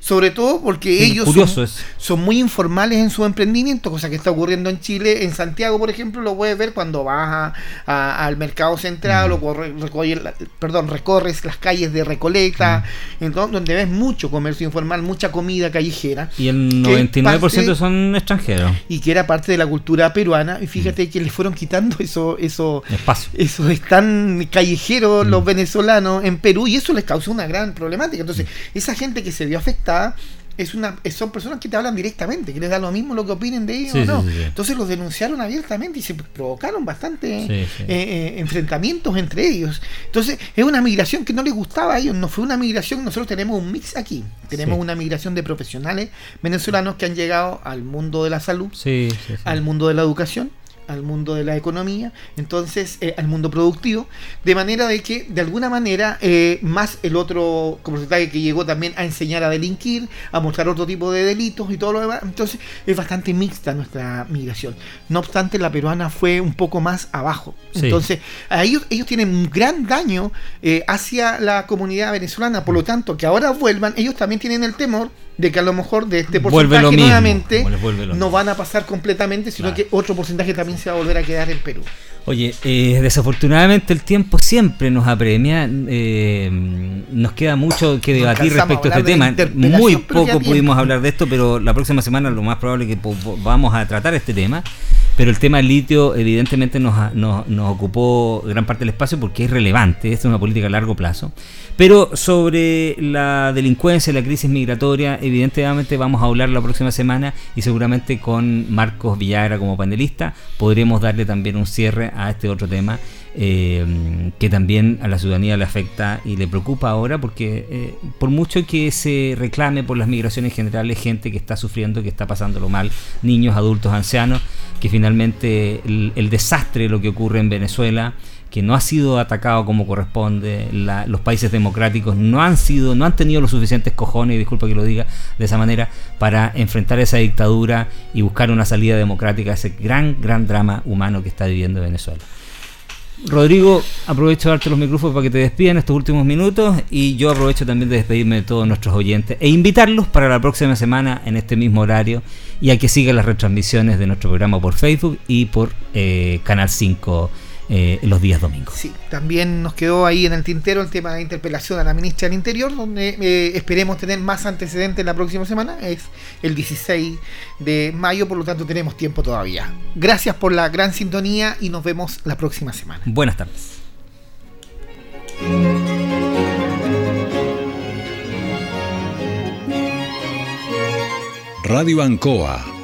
Sobre todo porque Sí, ellos son, es. son muy informales en su emprendimiento, cosa que está ocurriendo en Chile. En Santiago, por ejemplo, lo puedes ver cuando vas a- a- al mercado central Mm. o corre- recorre- perdón, recorres las calles de Recoleta, Mm. entonces, donde ves mucho comercio informal, mucha comida callejera. Y el que 99% parte- son extranjeros. y que era parte de la cultura peruana. Y fíjate que les fueron quitando eso, eso, Espacio. esos están callejeros Mm. los venezolanos en Perú y eso les causó una gran problemática. Entonces, esa gente que se vio afectada es una son personas que te hablan directamente, que les da lo mismo lo que opinen de ellos Sí, o no. sí, sí. Entonces los denunciaron abiertamente y se provocaron bastante eh, eh, enfrentamientos entre ellos. Entonces, es una migración que no les gustaba a ellos, no fue una migración, nosotros tenemos un mix aquí. Tenemos una migración de profesionales venezolanos que han llegado al mundo de la salud, al mundo de la educación, al mundo de la economía, entonces eh, al mundo productivo, de manera de que de alguna manera eh, más el otro porcentaje que llegó también a enseñar a delinquir, a mostrar otro tipo de delitos y todo lo demás, entonces es bastante mixta nuestra migración. No obstante, la peruana fue un poco más abajo. Sí. Entonces, a ellos, ellos tienen un gran daño eh, hacia la comunidad venezolana, por lo tanto, que ahora vuelvan, ellos también tienen el temor de que a lo mejor de este porcentaje lo nuevamente lo no van a pasar completamente, sino Claro. que otro porcentaje también se va a volver a quedar en Perú. Oye, eh, desafortunadamente el tiempo siempre nos apremia. eh, nos queda mucho que debatir respecto a a este tema. Muy poco pudimos hablar de esto, pero la próxima semana lo más probable es que vamos a tratar este tema. Pero el tema del litio evidentemente nos, nos, nos ocupó gran parte del espacio porque es relevante, es una política a largo plazo. Pero sobre la delincuencia, la crisis migratoria, evidentemente vamos a hablar la próxima semana y seguramente con Marcos Villagra como panelista podremos darle también un cierre a este otro tema eh, que también a la ciudadanía le afecta y le preocupa ahora porque eh, por mucho que se reclame por las migraciones generales, gente que está sufriendo, que está pasándolo mal, niños, adultos, ancianos, que finalmente el, desastre de lo que ocurre en Venezuela que no ha sido atacado como corresponde, la- los países democráticos no han sido, no han tenido los suficientes cojones, disculpa que lo diga de esa manera, para enfrentar esa dictadura y buscar una salida democrática a ese gran, gran drama humano que está viviendo Venezuela. Rodrigo, aprovecho de darte los micrófonos para que te despidan estos últimos minutos y yo aprovecho también de despedirme de todos nuestros oyentes e invitarlos para la próxima semana en este mismo horario y a que sigan las retransmisiones de nuestro programa por Facebook y por eh, Canal 5 eh, los días domingos. Sí, también nos quedó ahí en el tintero el tema de interpelación a la ministra del Interior, donde eh, esperemos tener más antecedentes la próxima semana. Es el 16 de mayo, por lo tanto tenemos tiempo todavía. Gracias por la gran sintonía y nos vemos la próxima semana. Buenas tardes. Radio Ancoa